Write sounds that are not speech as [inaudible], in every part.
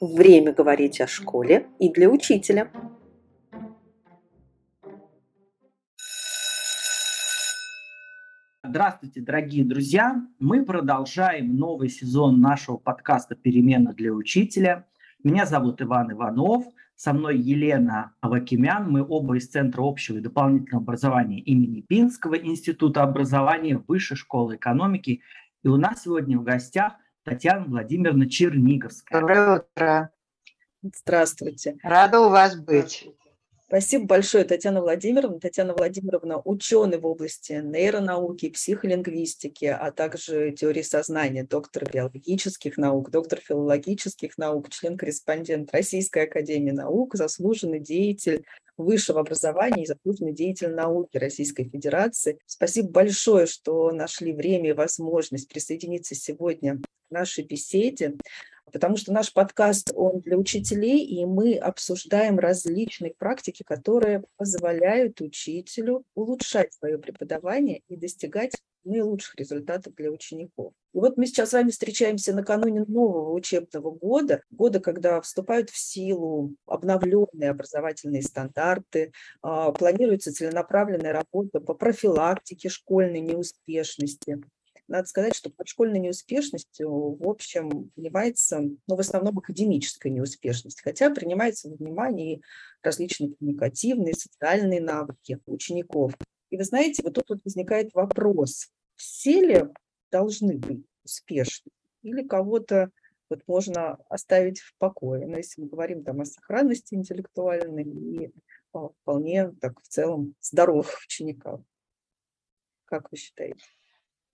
Время говорить о школе и для учителя. Здравствуйте, дорогие друзья! Мы продолжаем новый сезон нашего подкаста «Перемена для учителя». Меня зовут Иван Иванов, со мной Елена Авакимян. Мы оба из Центра общего и дополнительного образования имени Пинского Института образования Высшей школы экономики. И у нас сегодня в гостях Татьяна Владимировна Черниговская. Доброе утро. Здравствуйте. Рада у вас быть. Спасибо большое, Татьяна Владимировна. Татьяна Владимировна – ученый в области нейронауки, психолингвистики, а также теории сознания, доктор биологических наук, доктор филологических наук, член-корреспондент Российской академии наук, заслуженный деятель высшего образования и заслуженный деятель науки Российской Федерации. Спасибо большое, что нашли время и возможность присоединиться сегодня к нашей беседе потому что наш подкаст, он для учителей, и мы обсуждаем различные практики, которые позволяют учителю улучшать свое преподавание и достигать наилучших результатов для учеников. И вот мы сейчас с вами встречаемся накануне нового учебного года, года, когда вступают в силу обновленные образовательные стандарты, а, планируется целенаправленная работа по профилактике школьной неуспешности, надо сказать, что под школьной неуспешностью, в общем, понимается, ну, в основном академическая неуспешность, хотя принимается во внимание и различные коммуникативные, социальные навыки учеников. И вы знаете, вот тут вот возникает вопрос, все ли должны быть успешны или кого-то вот можно оставить в покое. Но если мы говорим там о сохранности интеллектуальной и вполне так в целом здоровых [laughs] учениках. Как вы считаете?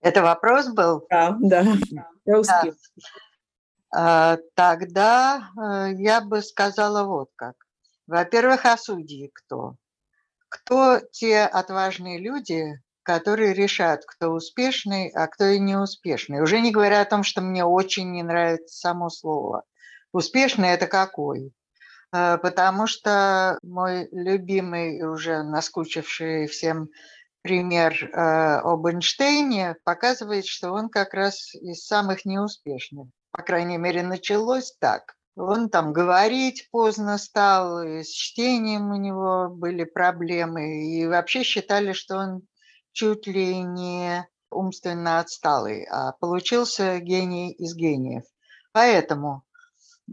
Это вопрос был? Да, да, я успела. Да. Тогда э, я бы сказала вот как. Во-первых, а судьи кто? Кто те отважные люди, которые решают, кто успешный, а кто и неуспешный. Уже не говоря о том, что мне очень не нравится само слово. Успешный – это какой? Э, потому что мой любимый, уже наскучивший всем пример э, об Эйнштейне показывает, что он как раз из самых неуспешных. По крайней мере, началось так. Он там говорить поздно стал, и с чтением у него были проблемы, и вообще считали, что он чуть ли не умственно отсталый, а получился гений из гениев. Поэтому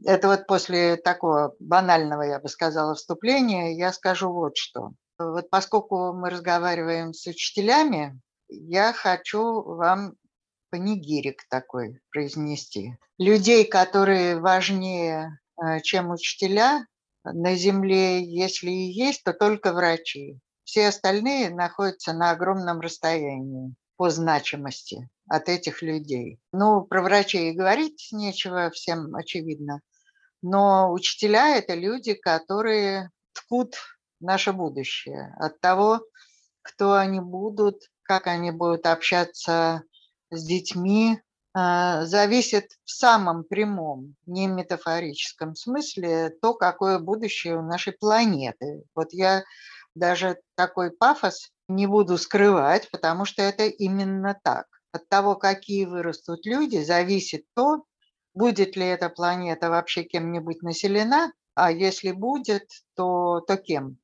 это вот после такого банального, я бы сказала, вступления я скажу вот что. Вот поскольку мы разговариваем с учителями, я хочу вам панигирик такой произнести. Людей, которые важнее, э, чем учителя, на Земле, если и есть, то только врачи. Все остальные находятся на огромном расстоянии по значимости от этих людей. Ну, про врачей говорить нечего, всем очевидно. Но учителя – это люди, которые ткут наше будущее, от того, кто они будут, как они будут общаться с детьми, а, зависит в самом прямом, не метафорическом смысле то, какое будущее у нашей планеты. Вот я даже такой пафос не буду скрывать, потому что это именно так. От того, какие вырастут люди, зависит то, будет ли эта планета вообще кем-нибудь населена, а если будет, то, то кем.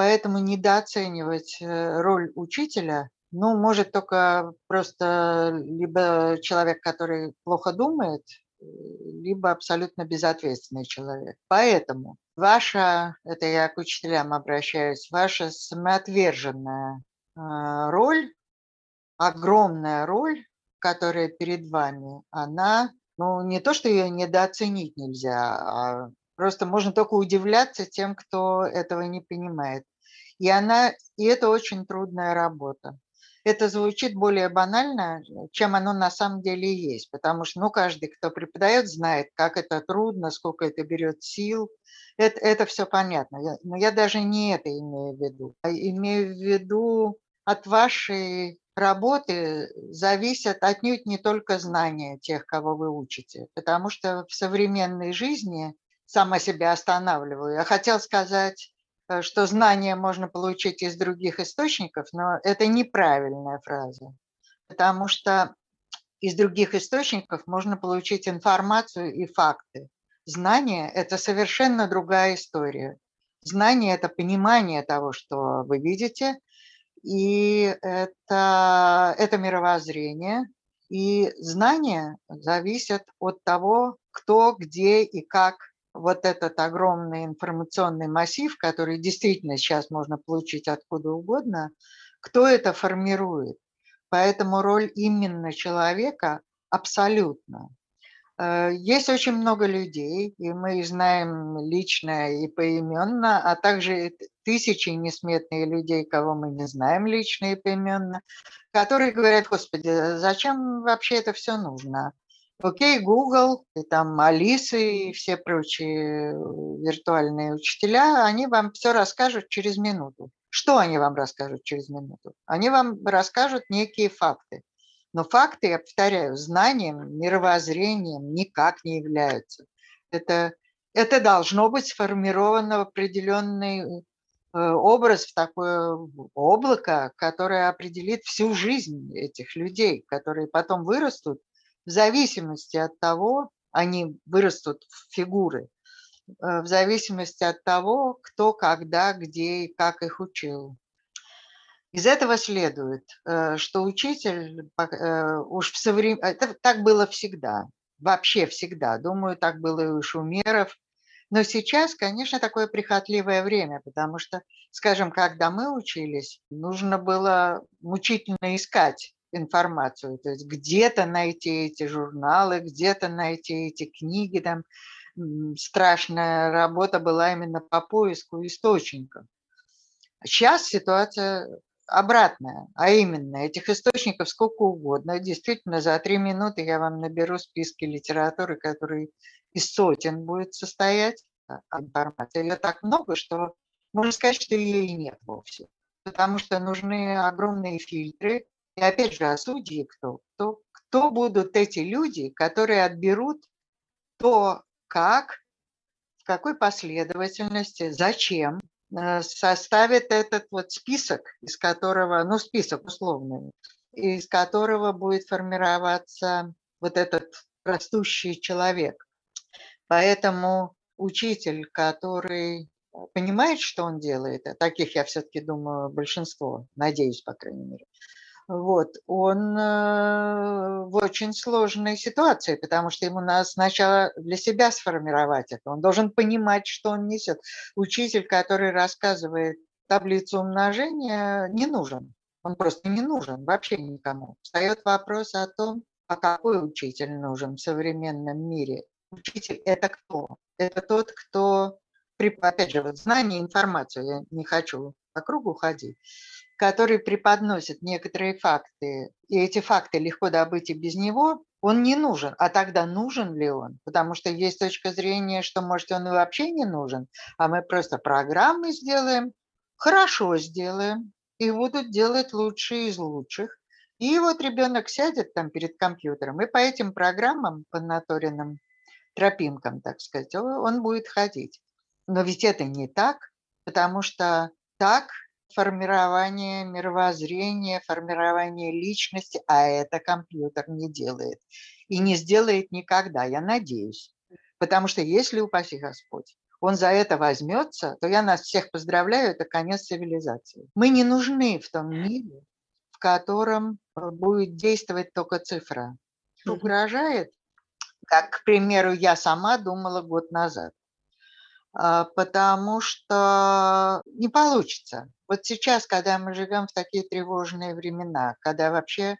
Поэтому недооценивать э, роль учителя, ну, может только просто либо человек, который плохо думает, э, либо абсолютно безответственный человек. Поэтому ваша, это я к учителям обращаюсь, ваша самоотверженная а, роль, огромная роль, которая перед вами, она, ну, не то, что ее недооценить нельзя, а просто можно только удивляться тем, кто этого не понимает. И, она, и это очень трудная работа. Это звучит более банально, чем оно на самом деле есть, потому что ну, каждый, кто преподает, знает, как это трудно, сколько это берет сил. Это, это все понятно. Но я даже не это имею в виду. А имею в виду от вашей работы зависят отнюдь не только знания тех, кого вы учите, потому что в современной жизни сама себя останавливаю. Я хотел сказать, Э, что знания можно получить из других источников, но это неправильная фраза, потому что из других источников можно получить информацию и факты. Знание – это совершенно другая история. Знание – это понимание того, что вы видите, и это, это мировоззрение. И знания зависят от того, кто, где и как вот этот огромный информационный массив, который действительно сейчас можно получить откуда угодно, кто это формирует. Поэтому роль именно человека абсолютно. Э, есть очень много людей, и мы знаем лично и поименно, а также тысячи несметные людей, кого мы не знаем лично и поименно, которые говорят, господи, зачем вообще это все нужно? Окей, Google, и там Алисы и все прочие виртуальные учителя, они вам все расскажут через минуту. Что они вам расскажут через минуту? Они вам расскажут некие факты. Но факты, я повторяю, знанием, мировоззрением никак не являются. Это, это должно быть сформировано в определенный э, образ, в такое облако, которое определит всю жизнь этих людей, которые потом вырастут в зависимости от того, они вырастут в фигуры, э, в зависимости от того, кто, когда, где и как их учил. Из этого следует, э, что учитель э, уж в соврем... Это так было всегда, вообще всегда. Думаю, так было и у шумеров. Но сейчас, конечно, такое прихотливое время, потому что, скажем, когда мы учились, нужно было мучительно искать информацию, то есть где-то найти эти журналы, где-то найти эти книги, там страшная работа была именно по поиску источников. Сейчас ситуация обратная, а именно этих источников сколько угодно. Действительно, за три минуты я вам наберу списки литературы, который из сотен будет состоять а, информация. Ее так много, что можно сказать, что ее и нет вовсе. Потому что нужны огромные фильтры, и опять же, а судьи кто? Кто, кто будут эти люди, которые отберут то, как, в какой последовательности, зачем э, составит этот вот список, из которого, ну, список условный, из которого будет формироваться вот этот растущий человек. Поэтому учитель, который понимает, что он делает, а таких я все-таки думаю большинство, надеюсь, по крайней мере, вот, он э, в очень сложной ситуации, потому что ему надо сначала для себя сформировать это. Он должен понимать, что он несет. Учитель, который рассказывает таблицу умножения, не нужен. Он просто не нужен вообще никому. Встает вопрос о том, а какой учитель нужен в современном мире. Учитель – это кто? Это тот, кто, опять же, вот знание, информацию, я не хочу по кругу ходить, который преподносит некоторые факты, и эти факты легко добыть и без него, он не нужен. А тогда нужен ли он? Потому что есть точка зрения, что, может, он и вообще не нужен, а мы просто программы сделаем, хорошо сделаем, и будут делать лучшие из лучших. И вот ребенок сядет там перед компьютером, и по этим программам, по наторенным тропинкам, так сказать, он будет ходить. Но ведь это не так, потому что так формирование мировоззрения, формирование личности, а это компьютер не делает. И не сделает никогда, я надеюсь. Потому что если, упаси Господь, он за это возьмется, то я нас всех поздравляю, это конец цивилизации. Мы не нужны в том мире, в котором э, будет действовать только цифра. Угрожает, как, к примеру, я сама думала год назад. А, потому что не получится. Вот сейчас, когда мы живем в такие тревожные времена, когда вообще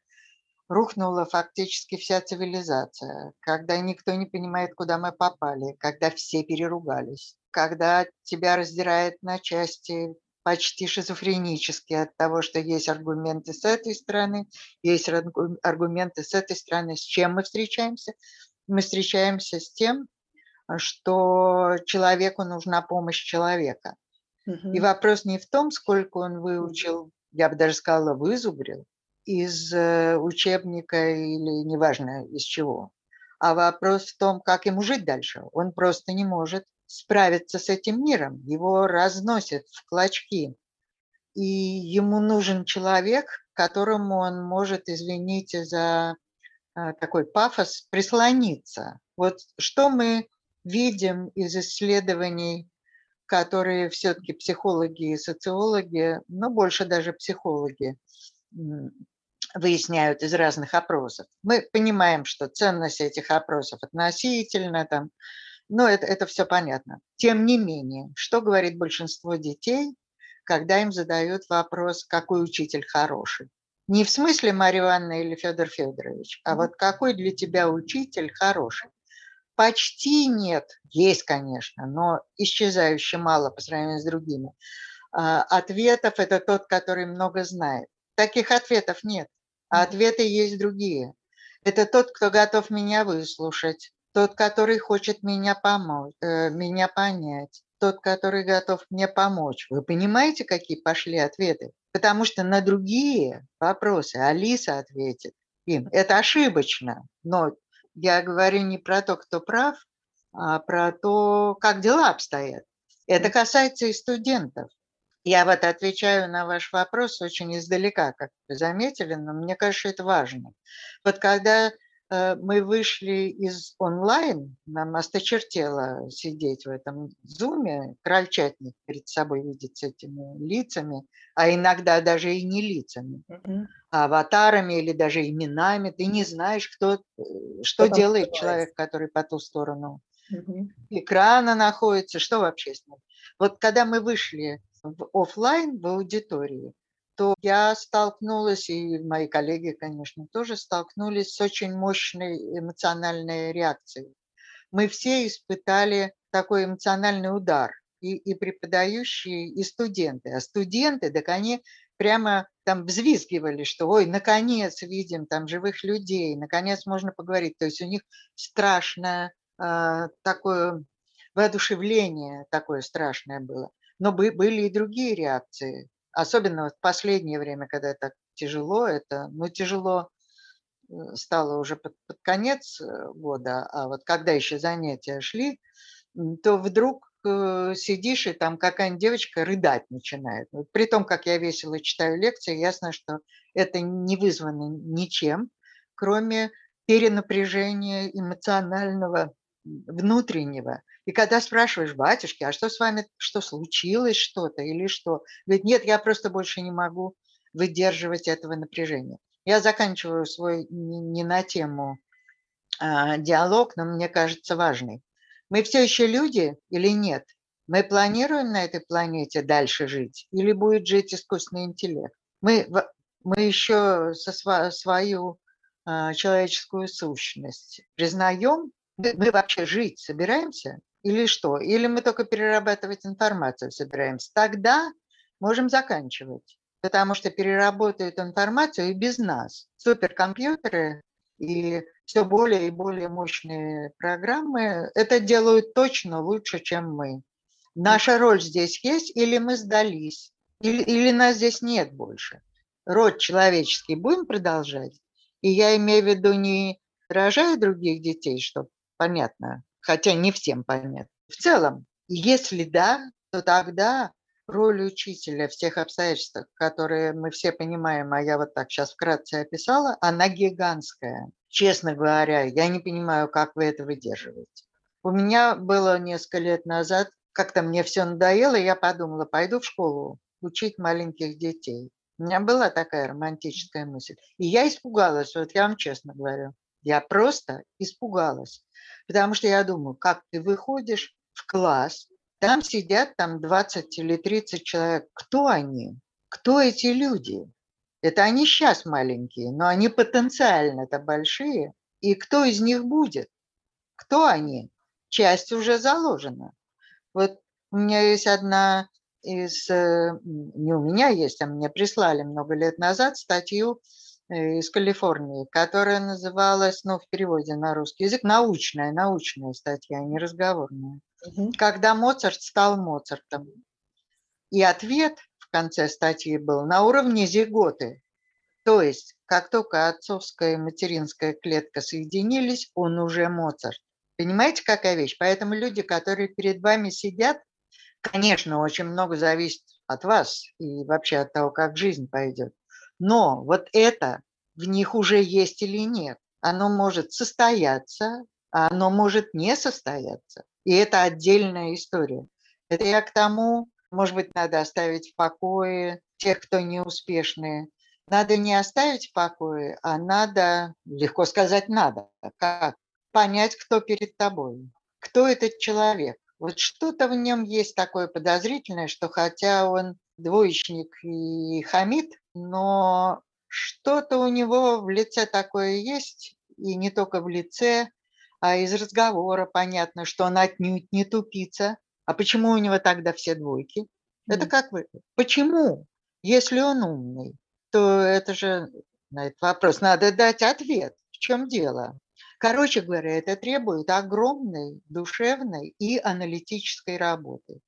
рухнула фактически вся цивилизация, когда никто не понимает, куда мы попали, когда все переругались, когда тебя раздирает на части почти шизофренически от того, что есть аргументы с этой стороны, есть аргументы с этой стороны. С чем мы встречаемся? Мы встречаемся с тем, что человеку нужна помощь человека. Угу. И вопрос не в том, сколько он выучил, я бы даже сказала, вызубрил из э, учебника или неважно из чего, а вопрос в том, как ему жить дальше. Он просто не может справиться с этим миром, его разносят в клочки. И ему нужен человек, которому он может, извините за э, такой пафос, прислониться. Вот что мы видим из исследований, которые все-таки психологи и социологи, но больше даже психологи выясняют из разных опросов. Мы понимаем, что ценность этих опросов относительно, там, но это, это все понятно. Тем не менее, что говорит большинство детей, когда им задают вопрос, какой учитель хороший? Не в смысле Марья Ивановна или Федор Федорович, а вот какой для тебя учитель хороший? Почти нет, есть, конечно, но исчезающе мало по сравнению с другими. А, ответов – это тот, который много знает. Таких ответов нет, а ответы есть другие. Это тот, кто готов меня выслушать, тот, который хочет меня помочь, э, меня понять, тот, который готов мне помочь. Вы понимаете, какие пошли ответы? Потому что на другие вопросы Алиса ответит им. Это ошибочно, но я говорю не про то, кто прав, а про то, как дела обстоят. Это касается и студентов. Я вот отвечаю на ваш вопрос очень издалека, как вы заметили, но мне кажется, это важно. Вот когда мы вышли из онлайн, нам осточертело сидеть в этом зуме, крольчатник перед собой видеть с этими лицами, а иногда даже и не лицами, mm-hmm. а аватарами или даже именами. Ты не знаешь, кто, э, что, что делает человек, который по ту сторону mm-hmm. экрана находится, что вообще с ним. Вот когда мы вышли в офлайн, в аудитории, то я столкнулась, и мои коллеги, конечно, тоже столкнулись с очень мощной эмоциональной реакцией. Мы все испытали такой эмоциональный удар, и, и преподающие, и студенты. А студенты, так они прямо там взвизгивали, что ой, наконец видим там живых людей, наконец можно поговорить. То есть у них страшное э, такое воодушевление такое страшное было. Но были и другие реакции. Особенно в последнее время, когда так тяжело, это, ну, тяжело э, стало уже под, под конец э, года, а вот когда еще занятия шли, то вдруг э, сидишь, и там какая-нибудь девочка рыдать начинает. При том, как я весело читаю лекции, ясно, что это не вызвано ничем, кроме перенапряжения эмоционального внутреннего. И когда спрашиваешь, батюшки, а что с вами, что случилось что-то или что? Говорит, нет, я просто больше не могу выдерживать этого напряжения. Я заканчиваю свой не на тему а, диалог, но мне кажется важный. Мы все еще люди или нет? Мы планируем на этой планете дальше жить или будет жить искусственный интеллект? Мы, мы еще со свою а, человеческую сущность признаем мы вообще жить собираемся или что? Или мы только перерабатывать информацию собираемся? Тогда можем заканчивать, потому что переработают информацию и без нас. Суперкомпьютеры и все более и более мощные программы это делают точно лучше, чем мы. Наша роль здесь есть, или мы сдались, или, или нас здесь нет больше. Род человеческий будем продолжать? И я имею в виду не рожая других детей, чтобы понятно, хотя не всем понятно. В целом, если да, то тогда роль учителя в тех обстоятельствах, которые мы все понимаем, а я вот так сейчас вкратце описала, она гигантская. Честно говоря, я не понимаю, как вы это выдерживаете. У меня было несколько лет назад, как-то мне все надоело, я подумала, пойду в школу учить маленьких детей. У меня была такая романтическая мысль. И я испугалась, вот я вам честно говорю. Я просто испугалась. Потому что я думаю, как ты выходишь в класс, там сидят там 20 или 30 человек. Кто они? Кто эти люди? Это они сейчас маленькие, но они потенциально-то большие. И кто из них будет? Кто они? Часть уже заложена. Вот у меня есть одна из, э, не у меня есть, а мне прислали много лет назад статью из Калифорнии, которая называлась, ну, в переводе на русский язык, научная, научная статья, а не разговорная. Угу. Когда Моцарт стал Моцартом. И ответ в конце статьи был на уровне зиготы. То есть, как только отцовская и материнская клетка соединились, он уже Моцарт. Понимаете, какая вещь? Поэтому люди, которые перед вами сидят, конечно, очень много зависит от вас и вообще от того, как жизнь пойдет. Но вот это в них уже есть или нет. Оно может состояться, а оно может не состояться. И это отдельная история. Это я к тому, может быть, надо оставить в покое тех, кто неуспешные. Надо не оставить в покое, а надо, легко сказать, надо. Как? Понять, кто перед тобой. Кто этот человек. Вот что-то в нем есть такое подозрительное, что хотя он двоечник и хамит, но что-то у него в лице такое есть, и не только в лице, а из разговора понятно, что он отнюдь не тупица. А почему у него тогда все двойки? Это как вы? Почему? Если он умный, то это же на этот вопрос надо дать ответ. В чем дело? Короче говоря, это требует огромной душевной и аналитической работы.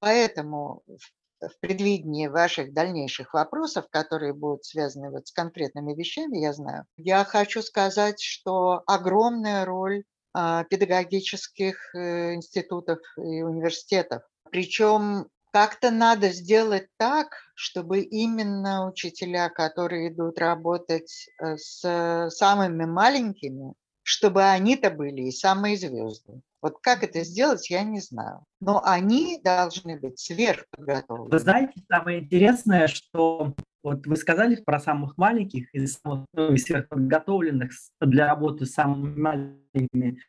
Поэтому в предвидении ваших дальнейших вопросов, которые будут связаны вот с конкретными вещами, я знаю, я хочу сказать, что огромная роль а, педагогических э, институтов и университетов. Причем как-то надо сделать так, чтобы именно учителя, которые идут работать э, с самыми маленькими, чтобы они-то были и самые звезды. Вот как это сделать, я не знаю. Но они должны быть сверхподготовлены. Вы знаете, самое интересное, что вот вы сказали про самых маленьких и самых ну, сверхподготовленных для работы с самыми маленькими.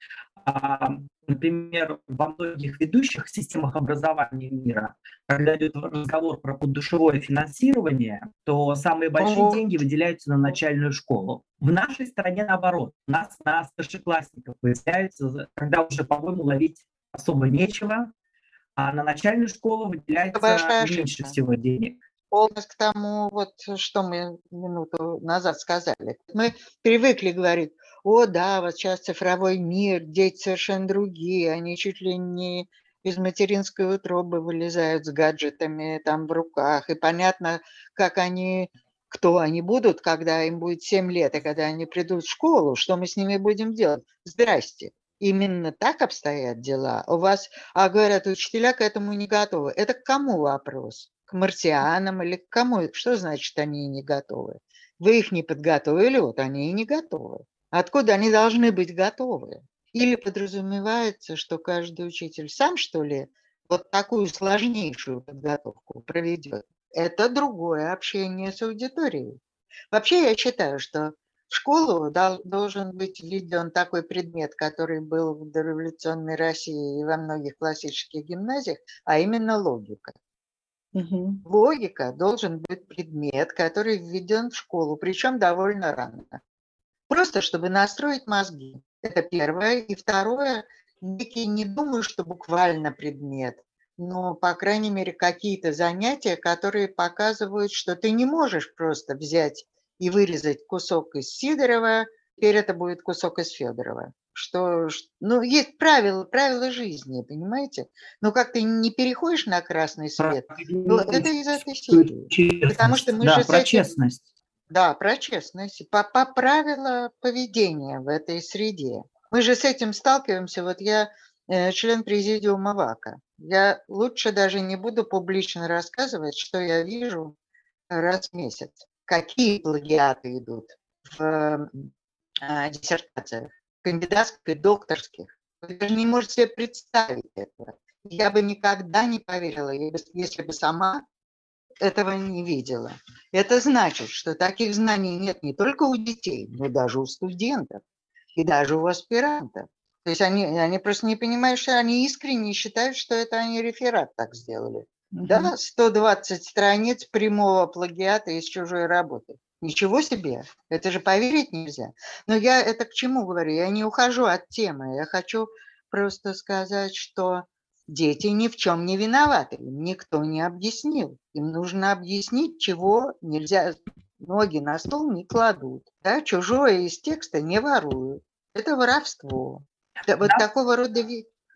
Например, во многих ведущих системах образования мира, когда идет разговор про поддушевое финансирование, то самые большие Ого. деньги выделяются на начальную школу. В нашей стране наоборот. У нас на старшеклассников выделяется, когда уже, по-моему, ловить особо нечего, а на начальную школу выделяется меньше всего денег полностью к тому, вот, что мы минуту назад сказали. Мы привыкли говорить, о да, вот сейчас цифровой мир, дети совершенно другие, они чуть ли не из материнской утробы вылезают с гаджетами там в руках, и понятно, как они, кто они будут, когда им будет 7 лет, и когда они придут в школу, что мы с ними будем делать. Здрасте. Именно так обстоят дела. У вас, а говорят, учителя к этому не готовы. Это к кому вопрос? К марсианам или к кому? Что значит они не готовы? Вы их не подготовили, вот они и не готовы. Откуда они должны быть готовы? Или подразумевается, что каждый учитель сам, что ли, вот такую сложнейшую подготовку проведет? Это другое общение с аудиторией. Вообще я считаю, что в школу должен быть введен такой предмет, который был в дореволюционной России и во многих классических гимназиях, а именно логика. Угу. Логика должен быть предмет, который введен в школу, причем довольно рано. Просто чтобы настроить мозги. Это первое. И второе, некий, не думаю, что буквально предмет, но, по крайней мере, какие-то занятия, которые показывают, что ты не можешь просто взять и вырезать кусок из Сидорова, теперь это будет кусок из Федорова. Что, ну, есть правила, правила жизни, понимаете? Но как ты не переходишь на красный свет, ну, это из этой серии. Потому что мы да, же про этим, честность. Да, про честность. По, по правила поведения в этой среде. Мы же с этим сталкиваемся. Вот я э, член президиума ВАКа. Я лучше даже не буду публично рассказывать, что я вижу раз в месяц. Какие плагиаты идут в э, диссертациях, кандидатских и докторских. Вы даже не можете себе представить этого. Я бы никогда не поверила, если бы сама этого не видела. Это значит, что таких знаний нет не только у детей, но даже у студентов и даже у аспирантов. То есть они, они просто не понимают, что они искренне считают, что это они реферат так сделали. Угу. Да, 120 страниц прямого плагиата из чужой работы. Ничего себе, это же поверить нельзя. Но я это к чему говорю? Я не ухожу от темы. Я хочу просто сказать, что Дети ни в чем не виноваты, им никто не объяснил. Им нужно объяснить, чего нельзя, ноги на стол не кладут, да? чужое из текста не воруют. Это воровство. Да, вот такого рода...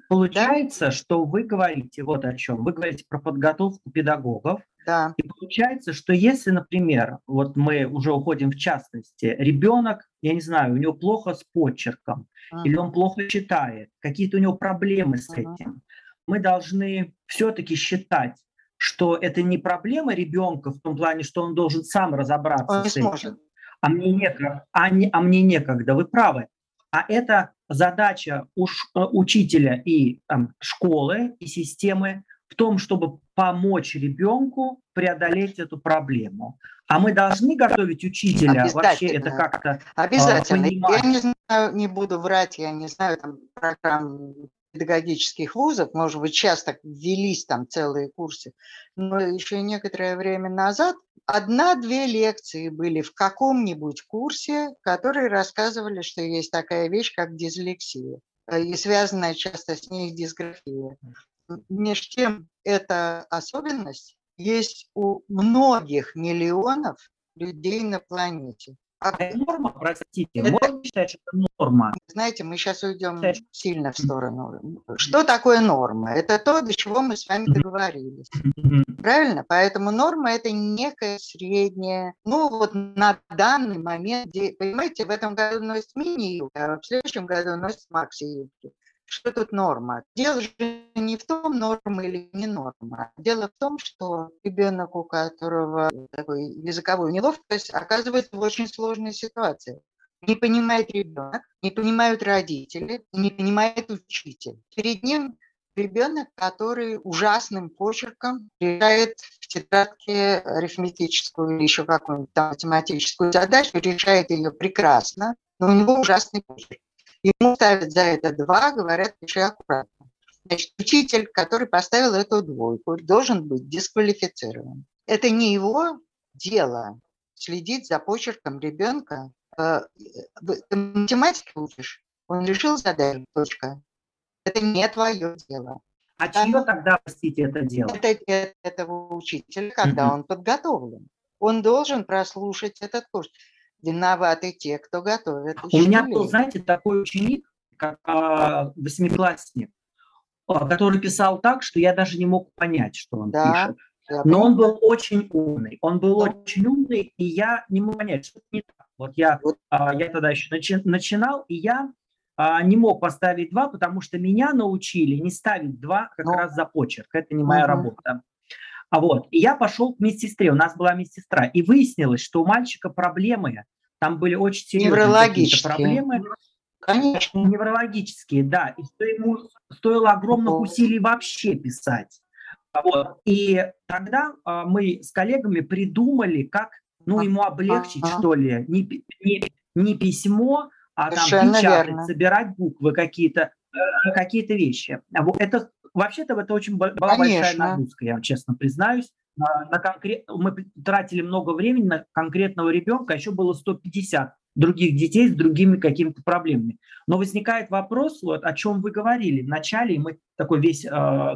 Получается, да? что вы говорите вот о чем. Вы говорите про подготовку педагогов. Да. И получается, что если, например, вот мы уже уходим в частности, ребенок, я не знаю, у него плохо с почерком, uh-huh. или он плохо читает, какие-то у него проблемы с uh-huh. этим, мы должны все-таки считать, что это не проблема ребенка в том плане, что он должен сам разобраться он с этим. Сможет. А мне некогда, а, не, а мне некогда, вы правы. а это задача уж, э, учителя и там, школы, и системы в том, чтобы помочь ребенку преодолеть эту проблему. А мы должны готовить учителя вообще это как-то Обязательно. Понимать. Я не знаю, не буду врать, я не знаю там программ педагогических вузов, может быть, сейчас так ввелись там целые курсы, но еще некоторое время назад одна-две лекции были в каком-нибудь курсе, которые рассказывали, что есть такая вещь, как дислексия, э, и связанная часто с ней дисграфия. Между тем, эта особенность есть у многих миллионов людей на планете. А это норма, простите, это, можно считать, что это норма? Знаете, мы сейчас уйдем Считать. сильно в сторону. Что такое норма? Это то, до чего мы с вами договорились. Правильно? Поэтому норма – это некое среднее, ну вот на данный момент, понимаете, в этом году носит мини-юбки, а в следующем году носит макси-юбки. Что тут норма? Дело же не в том, норма или не норма. Дело в том, что ребенок, у которого такой языковую неловкость, оказывается в очень сложной ситуации. Не понимает ребенок, не понимают родители, не понимает учитель. Перед ним ребенок, который ужасным почерком решает в тетрадке арифметическую или еще какую-нибудь математическую задачу, решает ее прекрасно, но у него ужасный почерк. Ему ставят за это два, говорят, пиши аккуратно. Значит, учитель, который поставил эту двойку, должен быть дисквалифицирован. Это не его дело следить за почерком ребенка. Э, ты математику учишь, он решил задачу, точка. Это не твое дело. А Там, чье тогда, простите, это дело? Это, это этого учителя, когда mm-hmm. он подготовлен. Он должен прослушать этот курс виноваты те, кто готовит. У меня был, знаете, такой ученик, как а, восьмиклассник, а, который писал так, что я даже не мог понять, что он да, пишет. Но он был очень умный. Он был да. очень умный, и я не мог понять, что это не так. Вот я, вот. А, я тогда еще начи, начинал, и я а, не мог поставить два, потому что меня научили не ставить два как ну. раз за почерк. Это не моя угу. работа. А вот, и я пошел к медсестре, у нас была медсестра, и выяснилось, что у мальчика проблемы, там были очень серьезные проблемы. Конечно. Неврологические, да. И что ему стоило огромных усилий вообще писать. Вот. И тогда а, мы с коллегами придумали, как ну, ему облегчить, ага. что ли, не, не, не письмо, а там печатать, собирать буквы какие-то, э, какие-то вещи. Это Вообще-то это очень была Конечно. большая нагрузка, я честно признаюсь. На, на конкрет... Мы тратили много времени на конкретного ребенка, а еще было 150 других детей с другими какими-то проблемами. Но возникает вопрос, вот, о чем вы говорили в начале, и мы такой весь э,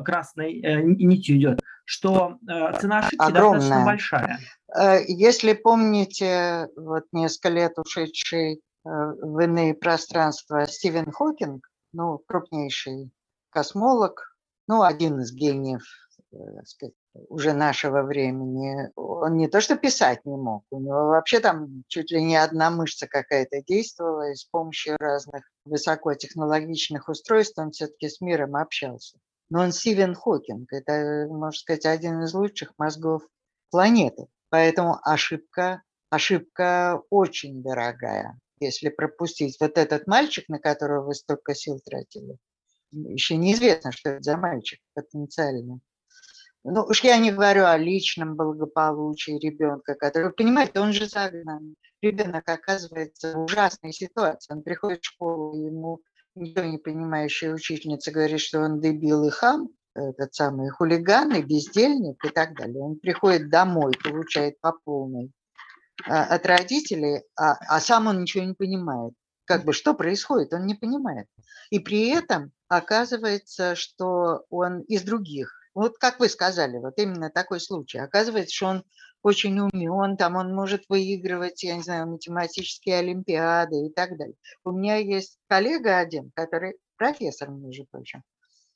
красной э, нитью идет, что э, цена ошибки Огромная. достаточно большая. Э, если помните, вот несколько лет ушедший э, в иные пространства Стивен Хокинг, ну, крупнейший космолог, ну, один из гениев э, сказать, уже нашего времени, он не то что писать не мог, у него вообще там чуть ли не одна мышца какая-то действовала, и с помощью разных высокотехнологичных устройств он все-таки с миром общался. Но он Стивен Хокинг, это, можно сказать, один из лучших мозгов планеты. Поэтому ошибка, ошибка очень дорогая. Если пропустить вот этот мальчик, на которого вы столько сил тратили, еще неизвестно, что это за мальчик потенциально. Ну, уж я не говорю о личном благополучии ребенка, который, понимаете, он же загнан. Ребенок оказывается в ужасной ситуации. Он приходит в школу, ему никто не понимающая учительница говорит, что он дебил и хам, этот самый хулиган и бездельник и так далее. Он приходит домой, получает по полной а, от родителей, а, а сам он ничего не понимает. Как бы что происходит, он не понимает. И при этом оказывается, что он из других. Вот как вы сказали, вот именно такой случай. Оказывается, что он очень умен, там он может выигрывать, я не знаю, математические олимпиады и так далее. У меня есть коллега один, который профессор, между прочим.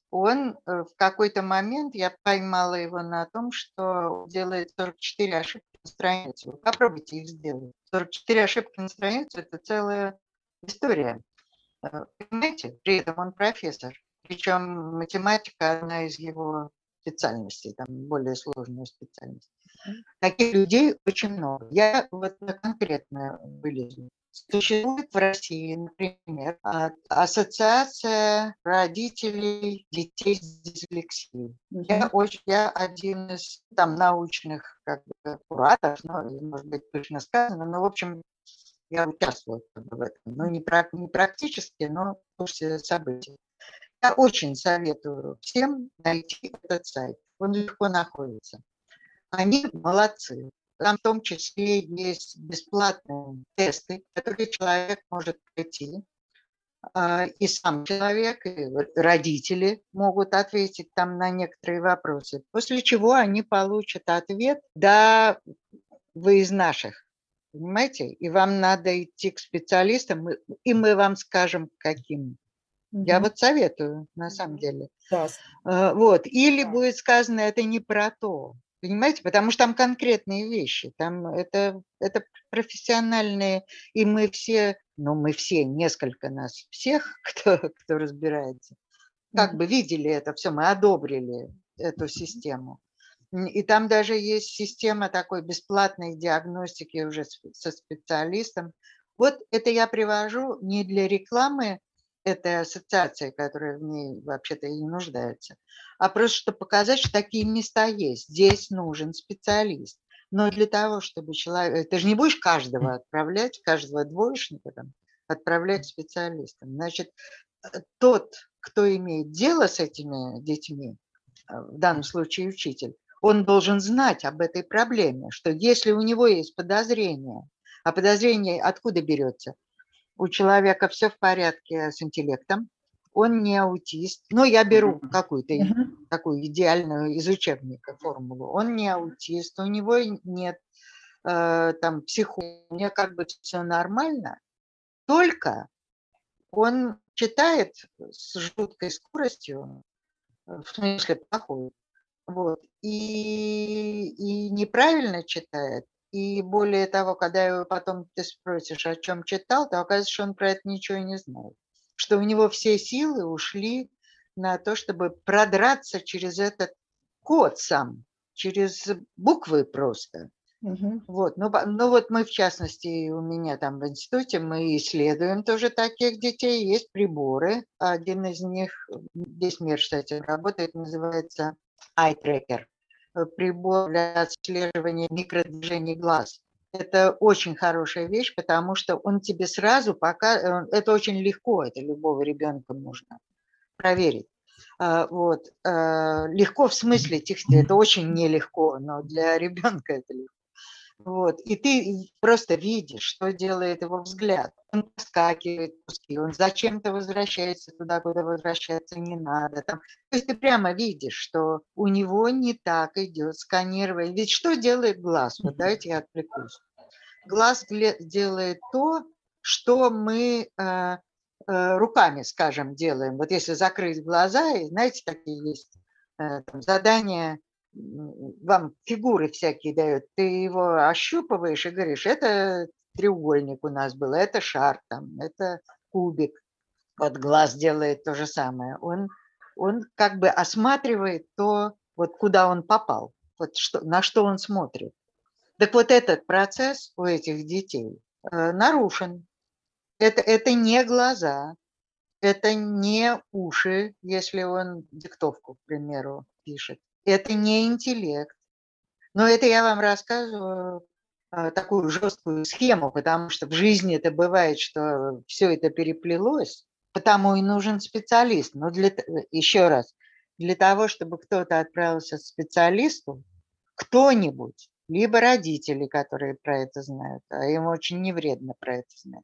Он э, в какой-то момент, я поймала его на том, что делает 44 ошибки на странице. Вы попробуйте их сделать. 44 ошибки на странице – это целая история. Э, понимаете, при этом он профессор. Причем математика одна из его специальностей, там более сложная специальность. Таких людей очень много. Я вот конкретно вылезу. Существует в России, например, а, ассоциация родителей детей с дислексией. Я, очень, я один из там научных как бы, кураторов, ну, может быть, точно сказано, но, в общем, я участвую в этом. Ну, не, не практически, но в курсе событий. Я очень советую всем найти этот сайт. Он легко находится. Они молодцы. Там в том числе есть бесплатные тесты, которые человек может пройти. А, и сам человек, и родители могут ответить там на некоторые вопросы. После чего они получат ответ, да, вы из наших. Понимаете? И вам надо идти к специалистам, и мы вам скажем, каким. Угу. Я вот советую, на самом деле. Да. Вот. Или будет сказано, это не про то. Понимаете? Потому что там конкретные вещи, там это, это профессиональные, и мы все, ну мы все, несколько нас всех, [laughs] кто, кто разбирается, как бы видели это все, мы одобрили эту систему. И там даже есть система такой бесплатной диагностики уже со специалистом. Вот это я привожу не для рекламы этой ассоциации, которая в ней вообще-то и не нуждается, а просто чтобы показать, что такие места есть. Здесь нужен специалист. Но для того, чтобы человек... Ты же не будешь каждого отправлять, каждого двоечника там, отправлять специалистам. Значит, э, тот, кто имеет дело с этими детьми, э, в данном случае учитель, он должен знать об этой проблеме, что если у него есть подозрение, а подозрение откуда берется? у человека все в порядке с интеллектом, он не аутист. Ну, я беру какую-то такую идеальную из учебника формулу. Он не аутист, у него нет э, там психо, у него как бы все нормально, только он читает с жуткой скоростью, в смысле плохой, вот, и, и неправильно читает, и более того, когда его потом ты спросишь, о чем читал, то оказывается, что он про это ничего не знает. Что у него все силы ушли на то, чтобы продраться через этот код сам, через буквы просто. Угу. Вот, ну, ну вот мы в частности у меня там в институте мы исследуем тоже таких детей. Есть приборы. Один из них весь мир, кстати, работает, называется eye tracker. Э, прибор для отслеживания микродвижений глаз. Это очень хорошая вещь, потому что он тебе сразу пока... Э, это очень легко, это любого ребенка можно проверить. А, вот. Э, легко в смысле это очень нелегко, но для ребенка это легко. Вот. И ты просто видишь, что делает его взгляд. Он скакивает куски, он зачем-то возвращается туда, куда возвращаться не надо. Там. То есть ты прямо видишь, что у него не так идет сканирование. Ведь что делает глаз? Вот давайте я отвлекусь. Глаз делает то, что мы э, э, руками, скажем, делаем. Вот если закрыть глаза, и знаете, такие есть э, там, задания вам фигуры всякие дают, ты его ощупываешь и говоришь, это треугольник у нас был, это шар там, это кубик. Вот глаз делает то же самое. Он, он как бы осматривает то, вот куда он попал, вот что, на что он смотрит. Так вот этот процесс у этих детей э, нарушен. Это, это не глаза, это не уши, если он диктовку, к примеру, пишет это не интеллект. Но это я вам рассказываю а, такую жесткую схему, потому что в жизни это бывает, что все это переплелось, потому и нужен специалист. Но для, еще раз, для того, чтобы кто-то отправился к специалисту, кто-нибудь, либо родители, которые про это знают, а им очень невредно про это знать,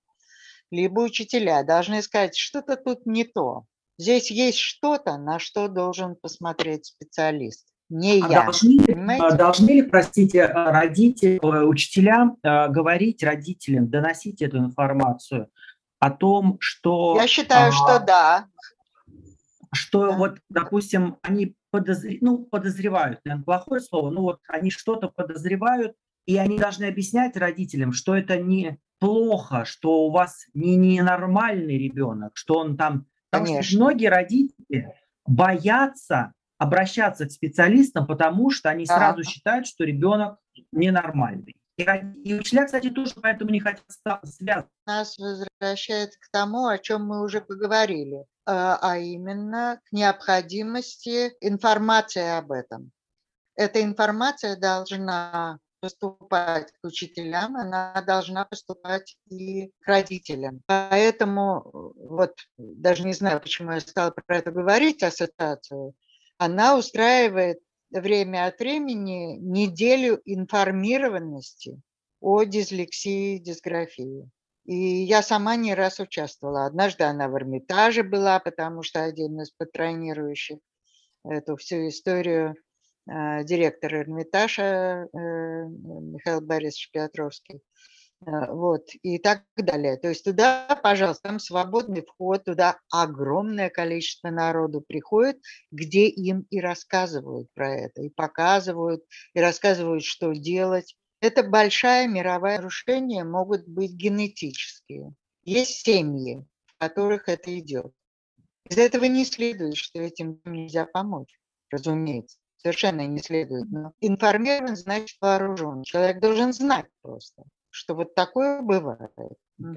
либо учителя должны сказать, что-то тут не то. Здесь есть что-то, на что должен посмотреть специалист. Не а я. Должны, понимаете? должны ли, простите, родители, э, учителя э, говорить родителям, доносить эту информацию о том, что... Я считаю, а, что да. Что да. вот, допустим, они подозр... ну, подозревают, наверное, плохое слово, ну вот они что-то подозревают, и они должны объяснять родителям, что это не плохо, что у вас не ненормальный ребенок, что он там Потому Конечно. что многие родители боятся обращаться к специалистам, потому что они сразу считают, что ребенок ненормальный. И, и учителя, кстати, тоже поэтому не хотят связывать. Нас возвращает к тому, о чем мы уже поговорили, а, а именно к необходимости информации об этом. Эта информация должна поступать к учителям, она должна поступать и к родителям. Поэтому, вот даже не знаю, почему я стала про это говорить, ассоциацию, она устраивает время от времени неделю информированности о дислексии и дисграфии. И я сама не раз участвовала. Однажды она в Эрмитаже была, потому что один из патронирующих эту всю историю э, директор Эрмитажа э, Михаил Борисович Петровский Э, вот, и так далее. То есть туда, пожалуйста, там свободный вход, туда огромное количество народу приходит, где им и рассказывают про это, и показывают, и рассказывают, что делать. Это большая мировое нарушение, могут быть генетические. Есть семьи, в которых это идет. Из этого не следует, что этим нельзя помочь, разумеется. Совершенно не следует. Но информирован значит вооружен. Человек должен знать просто что вот такое бывает.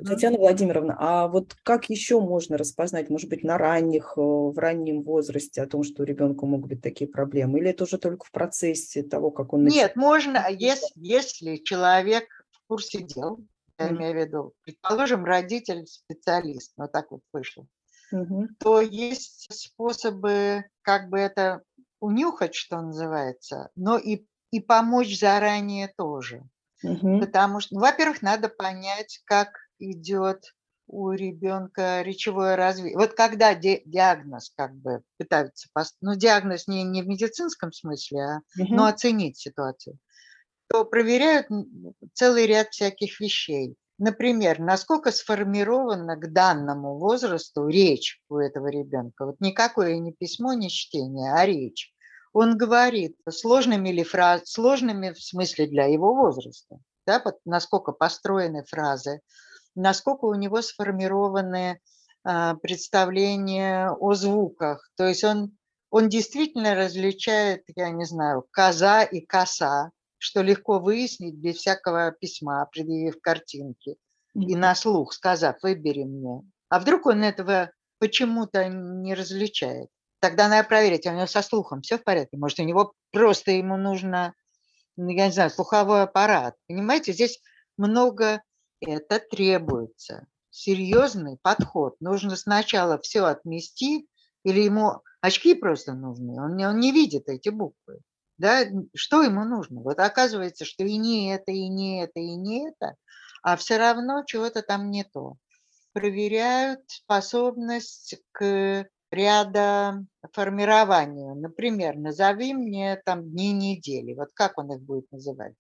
Татьяна Владимировна, а вот как еще можно распознать, может быть, на ранних, э, в раннем возрасте о том, что у ребенка могут быть такие проблемы? Или это уже только в процессе того, как он... Нет, можно, если, если человек в курсе дел, я имею в виду, предположим, родитель специалист, вот так вот вышло, mm то есть способы как бы это унюхать, что называется, но и, и помочь заранее тоже. Угу. Потому что, ну, во-первых, надо понять, как идет у ребенка речевое развитие. Вот когда ди- диагноз как бы пытаются, пост... ну диагноз не, не в медицинском смысле, а угу. но оценить ситуацию, то проверяют целый ряд всяких вещей. Например, насколько сформирована к данному возрасту речь у этого ребенка. Вот никакое не письмо, не чтение, а речь он говорит сложными ли фраз, сложными в смысле для его возраста, да, насколько построены фразы, насколько у него сформированы а, представления о звуках. То есть он, он действительно различает, я не знаю, коза и коса, что легко выяснить без всякого письма, предъявив картинки и на слух сказав, выбери мне. А вдруг он этого почему-то не различает? Тогда надо проверить, а у него со слухом все в порядке. Может, у него просто ему нужно, ну, я не знаю, слуховой аппарат. Понимаете, здесь много это требуется. Серьезный подход. Нужно сначала все отмести, или ему очки просто нужны. Он не, он не видит эти буквы. Да? Что ему нужно? Вот оказывается, что и не это, и не это, и не это, а все равно чего-то там не то. Проверяют способность к ряда формирования. Например, назови мне там дни недели. Вот как он их будет называть?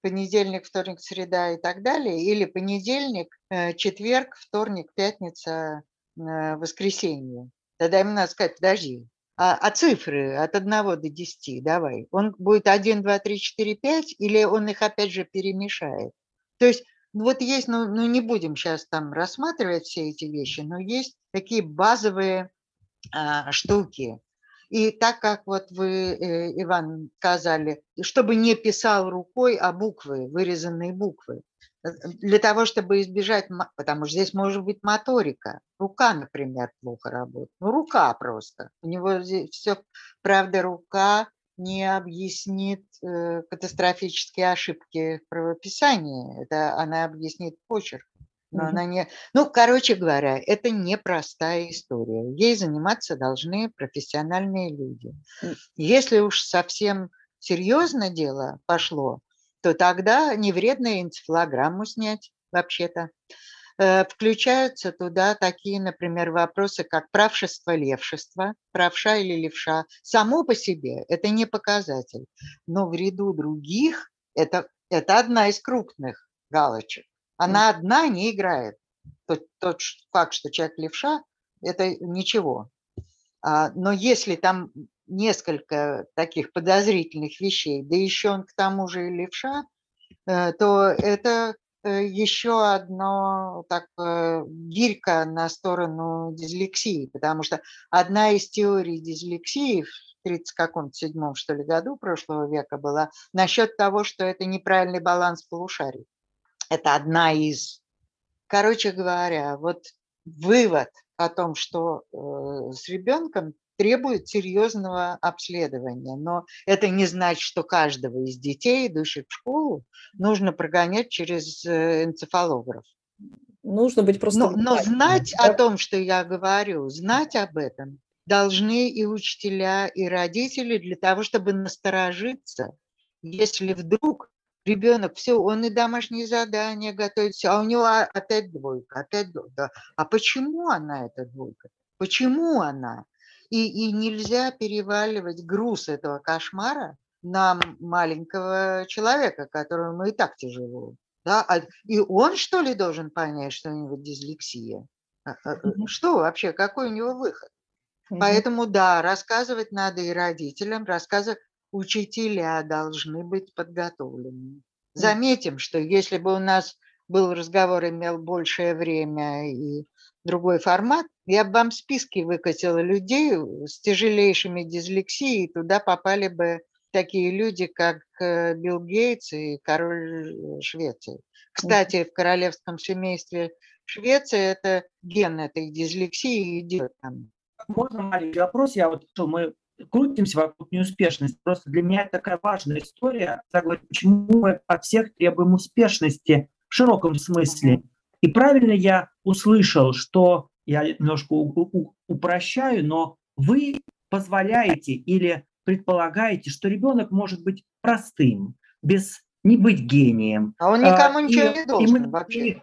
Понедельник, вторник, среда и так далее. Или понедельник, э, четверг, вторник, пятница, э, воскресенье. Тогда ему надо сказать, подожди, а, а цифры от 1 до 10 давай. Он будет 1, 2, 3, 4, 5 или он их опять же перемешает? То есть вот есть, ну, ну не будем сейчас там рассматривать все эти вещи, но есть такие базовые а, штуки. И так как вот вы, э, Иван, сказали, чтобы не писал рукой, а буквы, вырезанные буквы, для того, чтобы избежать, потому что здесь может быть моторика. Рука, например, плохо работает. Ну, рука просто. У него здесь все, правда, рука не объяснит э, катастрофические ошибки в правописании. Это она объяснит почерк. Но она не... Ну, короче говоря, это непростая история. Ей заниматься должны профессиональные люди. Если уж совсем серьезно дело пошло, то тогда не вредно энцефалограмму снять вообще-то. Э, включаются туда такие, например, вопросы, как правшество, левшество, правша или левша. Само по себе это не показатель, но в ряду других это, это одна из крупных галочек. Она одна не играет. Тот, тот факт, что человек левша, это ничего. А, но если там несколько таких подозрительных вещей, да еще он к тому же и левша, э, то это э, еще одно так гирька на сторону дислексии, потому что одна из теорий дислексии, 30 каком-то седьмом, что ли, году прошлого века была, насчет того, что это неправильный баланс полушарий. Это одна из. Короче говоря, вот вывод о том, что э, с ребенком требует серьезного обследования. Но это не значит, что каждого из детей, идущих в школу, нужно прогонять через э, энцефалограф. Нужно быть просто... Но, но знать о том, что я говорю, знать об этом должны и учителя, и родители для того, чтобы насторожиться, если вдруг ребенок, все, он и домашние задания готовит, все, а у него опять двойка, опять двойка. А почему она эта двойка? Почему она? И, и нельзя переваливать груз этого кошмара на маленького человека, которому и так тяжело. Да? А, и он, что ли, должен понять, что у него дислексия? Mm-hmm. Что вообще, какой у него выход? Mm-hmm. Поэтому, да, рассказывать надо и родителям, рассказывать. Учителя должны быть подготовлены. Заметим, что если бы у нас был разговор, имел большее время и другой формат, я бы вам списки выкатила людей с тяжелейшими дислексией, туда попали бы такие люди, как э, Билл Гейтс и король Швеции. Кстати, в королевском семействе Швеции это ген этой дислексии идет там. Можно маленький вопрос? Я вот что мы крутимся вокруг неуспешности. Просто для меня это такая важная история. Почему мы от всех требуем успешности в широком смысле? И правильно я услышал, что я немножко упрощаю, но вы позволяете или предполагаете, что ребенок может быть простым, без не быть гением. А он никому а, ничего и, не должен и мы, вообще.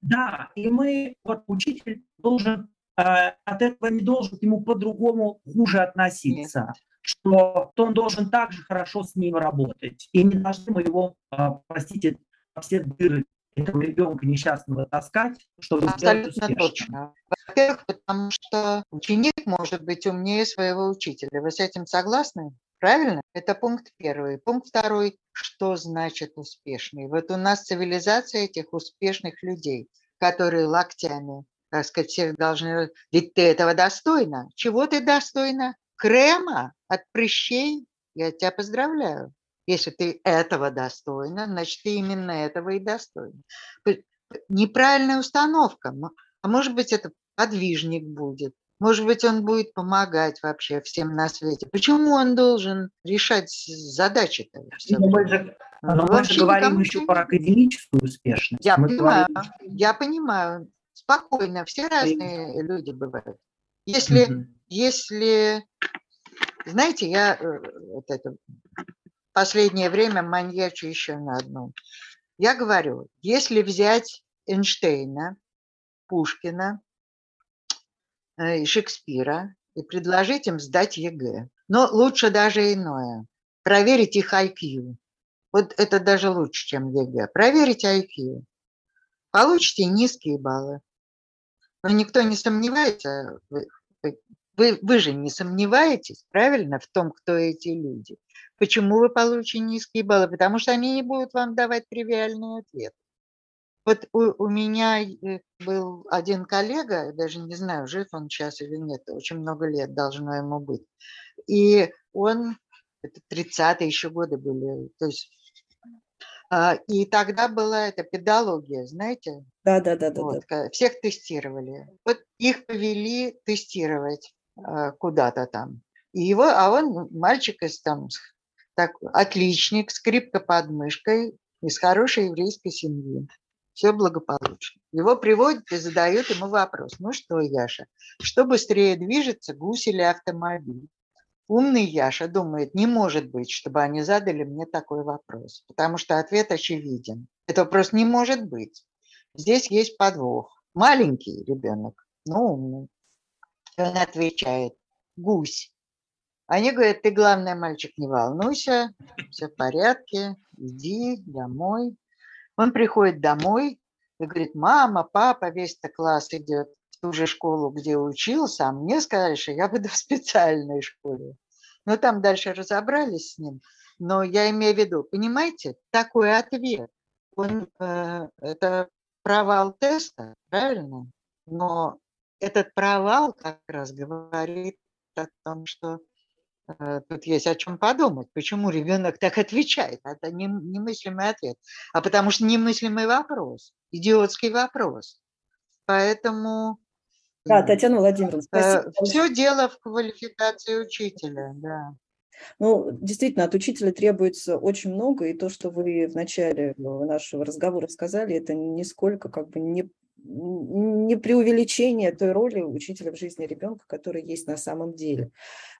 да, и мы, вот учитель должен, а, от этого не должен к нему по-другому хуже относиться. Нет. Что то он должен также хорошо с ним работать. И не должны мы его, а, простите, все дыры этого ребенка несчастного таскать, чтобы Абсолютно точно. Во-первых, потому что ученик может быть умнее своего учителя. Вы с этим согласны? Правильно? Это пункт первый. Пункт второй. Что значит успешный? Вот у нас цивилизация этих успешных людей, которые локтями, так сказать, всех должны... Ведь ты этого достойна. Чего ты достойна? Крема от прыщей? Я тебя поздравляю. Если ты этого достойна, значит, ты именно этого и достойна. Неправильная установка. А может быть, это подвижник будет. Может быть, он будет помогать вообще всем на свете. Почему он должен решать задачи-то? Но мы же, но мы же говорим еще про академическую успешность. Я мы понимаю, говорим... я понимаю. Спокойно, все разные люди бывают. Если, угу. если, знаете, я э, вот это последнее время маньячу еще на одном. Я говорю, если взять Эйнштейна, Пушкина э, и Шекспира и предложить им сдать ЕГЭ, но лучше даже иное, проверить их IQ. Вот это даже лучше, чем ЕГЭ. Проверить IQ. Получите низкие баллы. Но никто не сомневается, вы, вы, вы же не сомневаетесь, правильно, в том, кто эти люди. Почему вы получите низкие баллы? Потому что они не будут вам давать тривиальный ответ. Вот у, у меня э, был один коллега, даже не знаю, жив он сейчас или нет, очень много лет должно ему быть. И он, это 30-е еще годы были, то есть а, и тогда была эта педагогия, знаете? Да, да, да, да. Вот, да. Всех тестировали. Вот их повели тестировать куда-то там. И его, а он мальчик из там так, отличник, скрипка под мышкой, из хорошей еврейской семьи. Все благополучно. Его приводят и задают ему вопрос. Ну что, Яша, что быстрее движется, гусь или автомобиль? Умный Яша думает, не может быть, чтобы они задали мне такой вопрос, потому что ответ очевиден. Это вопрос не может быть. Здесь есть подвох. Маленький ребенок, но умный. И он отвечает, гусь. Они говорят, ты, главное, мальчик, не волнуйся, все в порядке, иди домой. Он приходит домой и говорит, мама, папа, весь-то класс идет в ту же школу, где учился, а мне сказали, что я буду в специальной школе. Ну, там дальше разобрались с ним. Но я имею в виду, понимаете, такой ответ, он, э, это провал теста, правильно? Но этот провал как раз говорит о том, что Э, тут есть о чем подумать. Почему ребенок так отвечает? Это не, немыслимый ответ. А потому что немыслимый вопрос, идиотский вопрос. Поэтому... Да, Татьяна Владимировна, спасибо. Все дело в квалификации учителя, да. Ну, действительно, от учителя требуется очень много, и то, что вы в начале нашего разговора сказали, это нисколько как бы не, не преувеличение той роли учителя в жизни ребенка, который есть на самом деле.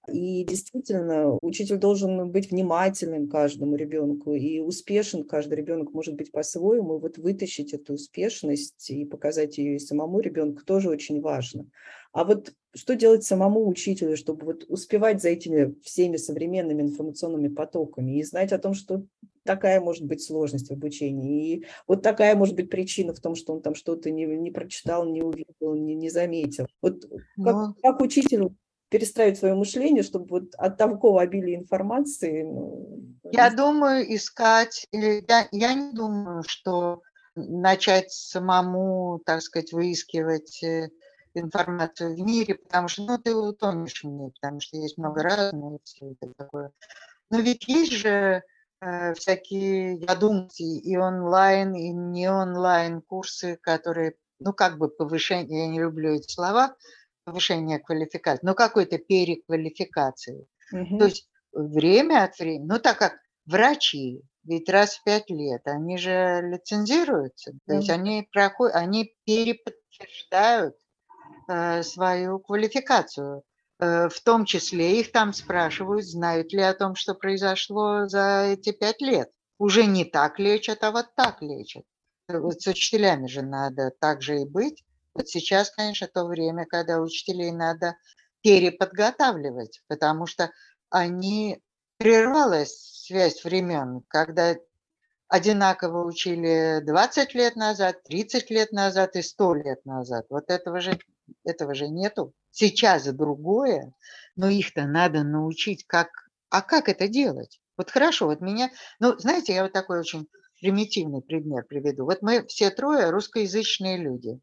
И действительно, учитель должен быть внимательным каждому ребенку и успешен. Каждый ребенок может быть по-своему. И вот вытащить эту успешность и показать ее и самому ребенку тоже очень важно. А вот что делать самому учителю, чтобы вот успевать за этими всеми современными информационными потоками и знать о том, что такая может быть сложность в обучении, и вот такая может быть причина в том, что он там что-то не, не прочитал, не увидел, не, не заметил. Вот как, Но... как учителю перестраивать свое мышление, чтобы вот от такого обилия информации... Ну, я думаю, искать, я, я не думаю, что начать самому, так сказать, выискивать э, информацию в мире, потому что, ну, ты утонешь в ней, потому что есть много разного, все это такое. Но ведь есть же э, всякие, я думаю, и онлайн, и не онлайн курсы, которые, ну, как бы повышение, я не люблю эти слова, повышение квалификации, но какой-то переквалификации. Угу. То есть время от времени, ну так как врачи, ведь раз в пять лет они же лицензируются, то есть они проходят, они переподтверждают свою квалификацию. Э, в том числе их там спрашивают, знают ли о том, что произошло за эти пять лет. Уже не так лечат, а вот так лечат. Э, вот с учителями же надо так же и быть. Вот сейчас, конечно, то время, когда учителей надо переподготавливать, потому что они прервалась связь времен, когда одинаково учили 20 лет назад, 30 лет назад и 100 лет назад. Вот этого же, этого же нету. Сейчас другое, но их-то надо научить, как, а как это делать? Вот хорошо, вот меня, ну, знаете, я вот такой очень примитивный пример приведу. Вот мы все трое русскоязычные люди.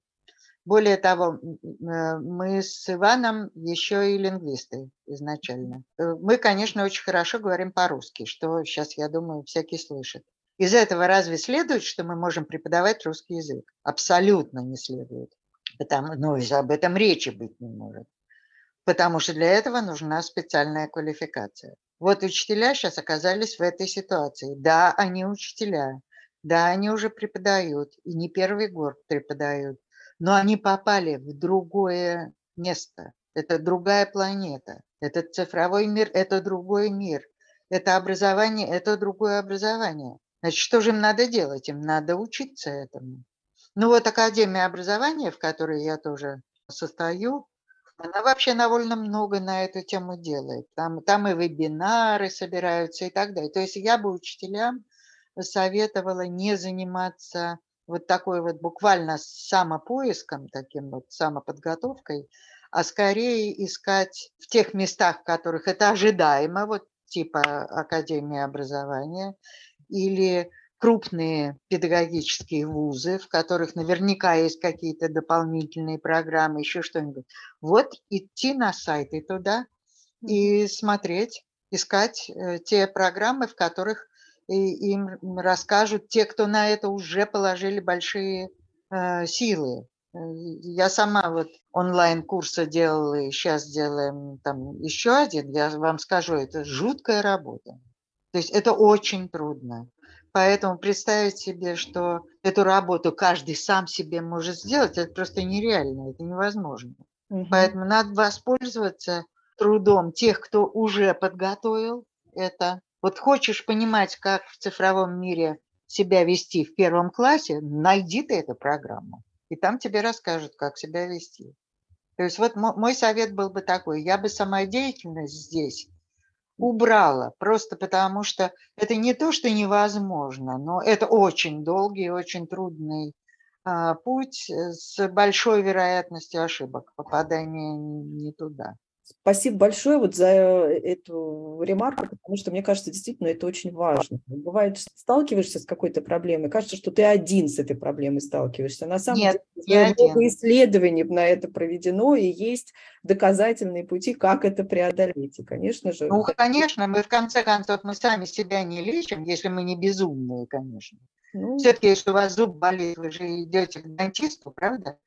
Более того, э, мы с Иваном еще и лингвисты изначально. Э, мы, конечно, очень хорошо говорим по-русски, что сейчас, я думаю, всякий слышит. Из этого разве следует, что мы можем преподавать русский язык? Абсолютно не следует. Потому, ну, об этом речи быть не может. Потому что для этого нужна специальная квалификация. Вот учителя сейчас оказались в этой ситуации. Да, они учителя. Да, они уже преподают. И не первый год преподают но они попали в другое место. Это другая планета. Этот цифровой мир – это другой мир. Это образование – это другое образование. Значит, что же им надо делать? Им надо учиться этому. Ну вот Академия образования, в которой я тоже состою, она вообще довольно много на эту тему делает. Там, там и вебинары собираются и так далее. То есть я бы учителям советовала не заниматься вот такой вот буквально самопоиском, таким вот самоподготовкой, а скорее искать в тех местах, в которых это ожидаемо, вот типа Академии образования или крупные педагогические вузы, в которых наверняка есть какие-то дополнительные программы, еще что-нибудь. Вот идти на сайты туда и смотреть, искать э, те программы, в которых и им расскажут те, кто на это уже положили большие э, силы. Э, я сама вот онлайн-курсы делала, и сейчас делаем там еще один. Я вам скажу, это жуткая работа. То есть это очень трудно. Поэтому представить себе, что эту работу каждый сам себе может сделать, это просто нереально, это невозможно. Угу. Поэтому надо воспользоваться трудом тех, кто уже подготовил это, вот хочешь понимать, как в цифровом мире себя вести в первом классе, найди ты эту программу, и там тебе расскажут, как себя вести. То есть вот мой совет был бы такой, я бы самодеятельность здесь убрала, просто потому что это не то, что невозможно, но это очень долгий, очень трудный а, путь с большой вероятностью ошибок, попадания не туда. Спасибо большое вот за э, эту ремарку, потому что мне кажется, действительно, это очень важно. Бывает, сталкиваешься с какой-то проблемой, кажется, что ты один с этой проблемой сталкиваешься. На самом Нет, деле, много исследований на это проведено, и есть доказательные пути, как это преодолеть. И, конечно же... Ну, конечно, мы в конце концов, мы сами себя не лечим, если мы не безумные, конечно. Ну... Все-таки, если у вас зуб болит, вы же идете к дантисту, правда?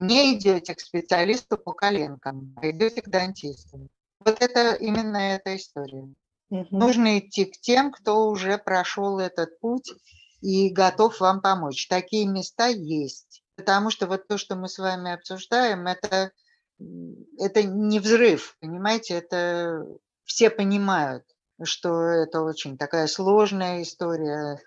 Не идете к специалисту по коленкам, а идете к дантисту. Вот это именно эта история. Угу. Нужно идти к тем, кто уже прошел этот путь и готов вам помочь. Такие места есть. Потому что вот то, что мы с вами обсуждаем, это, это не взрыв, понимаете, это все понимают, что это очень такая сложная история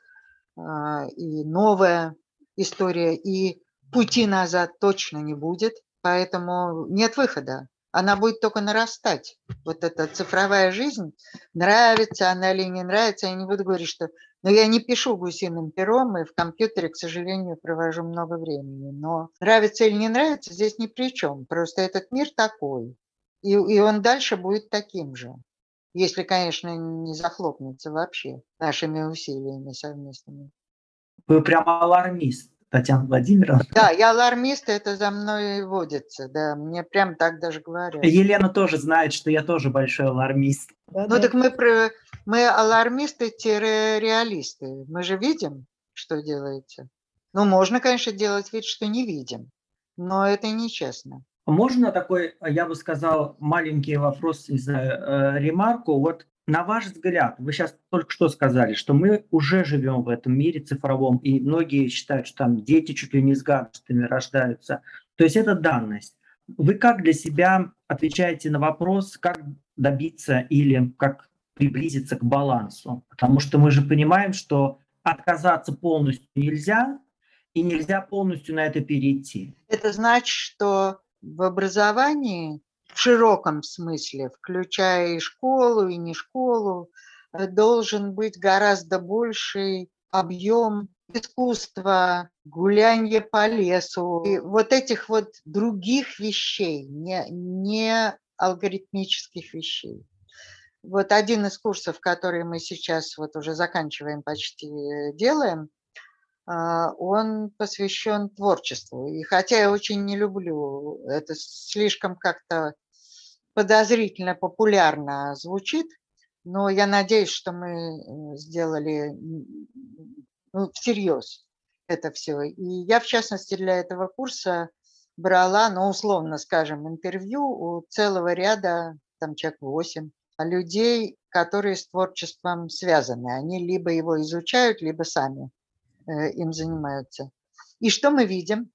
э, и новая история. И пути назад точно не будет, поэтому нет выхода. Она будет только нарастать. Вот эта цифровая жизнь, нравится она или не нравится, я не буду говорить, что... Но я не пишу гусиным пером, и в компьютере, к сожалению, провожу много времени. Но нравится или не нравится, здесь ни при чем. Просто этот мир такой. И, и он дальше будет таким же. Если, конечно, не захлопнется вообще нашими усилиями совместными. Вы прямо алармист. Татьяна Владимировна. Да, я алармист, это за мной водится, да, мне прям так даже говорят. Елена тоже знает, что я тоже большой алармист. Да, ну да. так мы, про, мы алармисты-реалисты, мы же видим, что делается. Ну, можно, конечно, делать вид, что не видим, но это нечестно. Можно такой, я бы сказал, маленький вопрос из э, ремарку? Вот на ваш взгляд, вы сейчас только что сказали, что мы уже живем в этом мире цифровом, и многие считают, что там дети чуть ли не с гаджетами рождаются. То есть это данность. Вы как для себя отвечаете на вопрос, как добиться или как приблизиться к балансу? Потому что мы же понимаем, что отказаться полностью нельзя, и нельзя полностью на это перейти. Это значит, что в образовании в широком смысле, включая и школу, и не школу, э, должен быть гораздо больший объем искусства, гулянье по лесу, и вот этих вот других вещей, не, не алгоритмических вещей. Вот один из курсов, который мы сейчас вот уже заканчиваем, почти э, делаем, а, он посвящен творчеству. И хотя я очень не люблю, это слишком как-то подозрительно популярно звучит, но я надеюсь, что мы сделали ну, всерьез это все. И я, в частности, для этого курса брала, ну, условно скажем, интервью у целого ряда, там человек 8, людей, которые с творчеством связаны. Они либо его изучают, либо сами э, им занимаются. И что мы видим?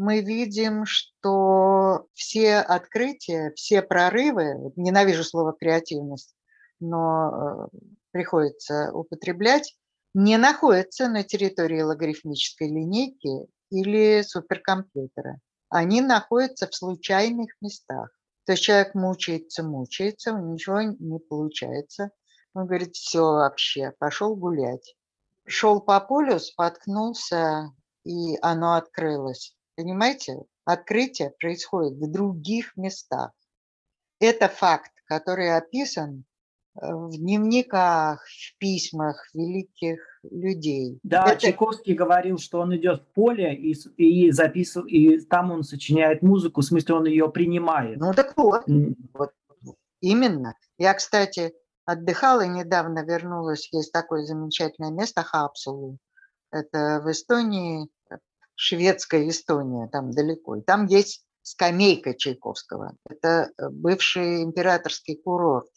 Мы видим, что все открытия, все прорывы, ненавижу слово креативность, но э, приходится употреблять, не находятся на территории логарифмической линейки или суперкомпьютера. Они находятся в случайных местах. То есть человек мучается, мучается, ничего не получается. Он говорит, все вообще, пошел гулять. Шел по полю, споткнулся, и оно открылось. Понимаете, открытие происходит в других местах. Это факт, который описан э, в дневниках, в письмах великих людей. Да, это... Чайковский говорил, что он идет в поле и, и записывает, и там он сочиняет музыку, в смысле он ее принимает. Ну так вот, mm. вот именно. Я, кстати, отдыхала недавно, вернулась, есть такое замечательное место Хапсулу. Это в Эстонии, шведская Эстония, там далеко. И там есть скамейка Чайковского. Это э, бывший императорский курорт.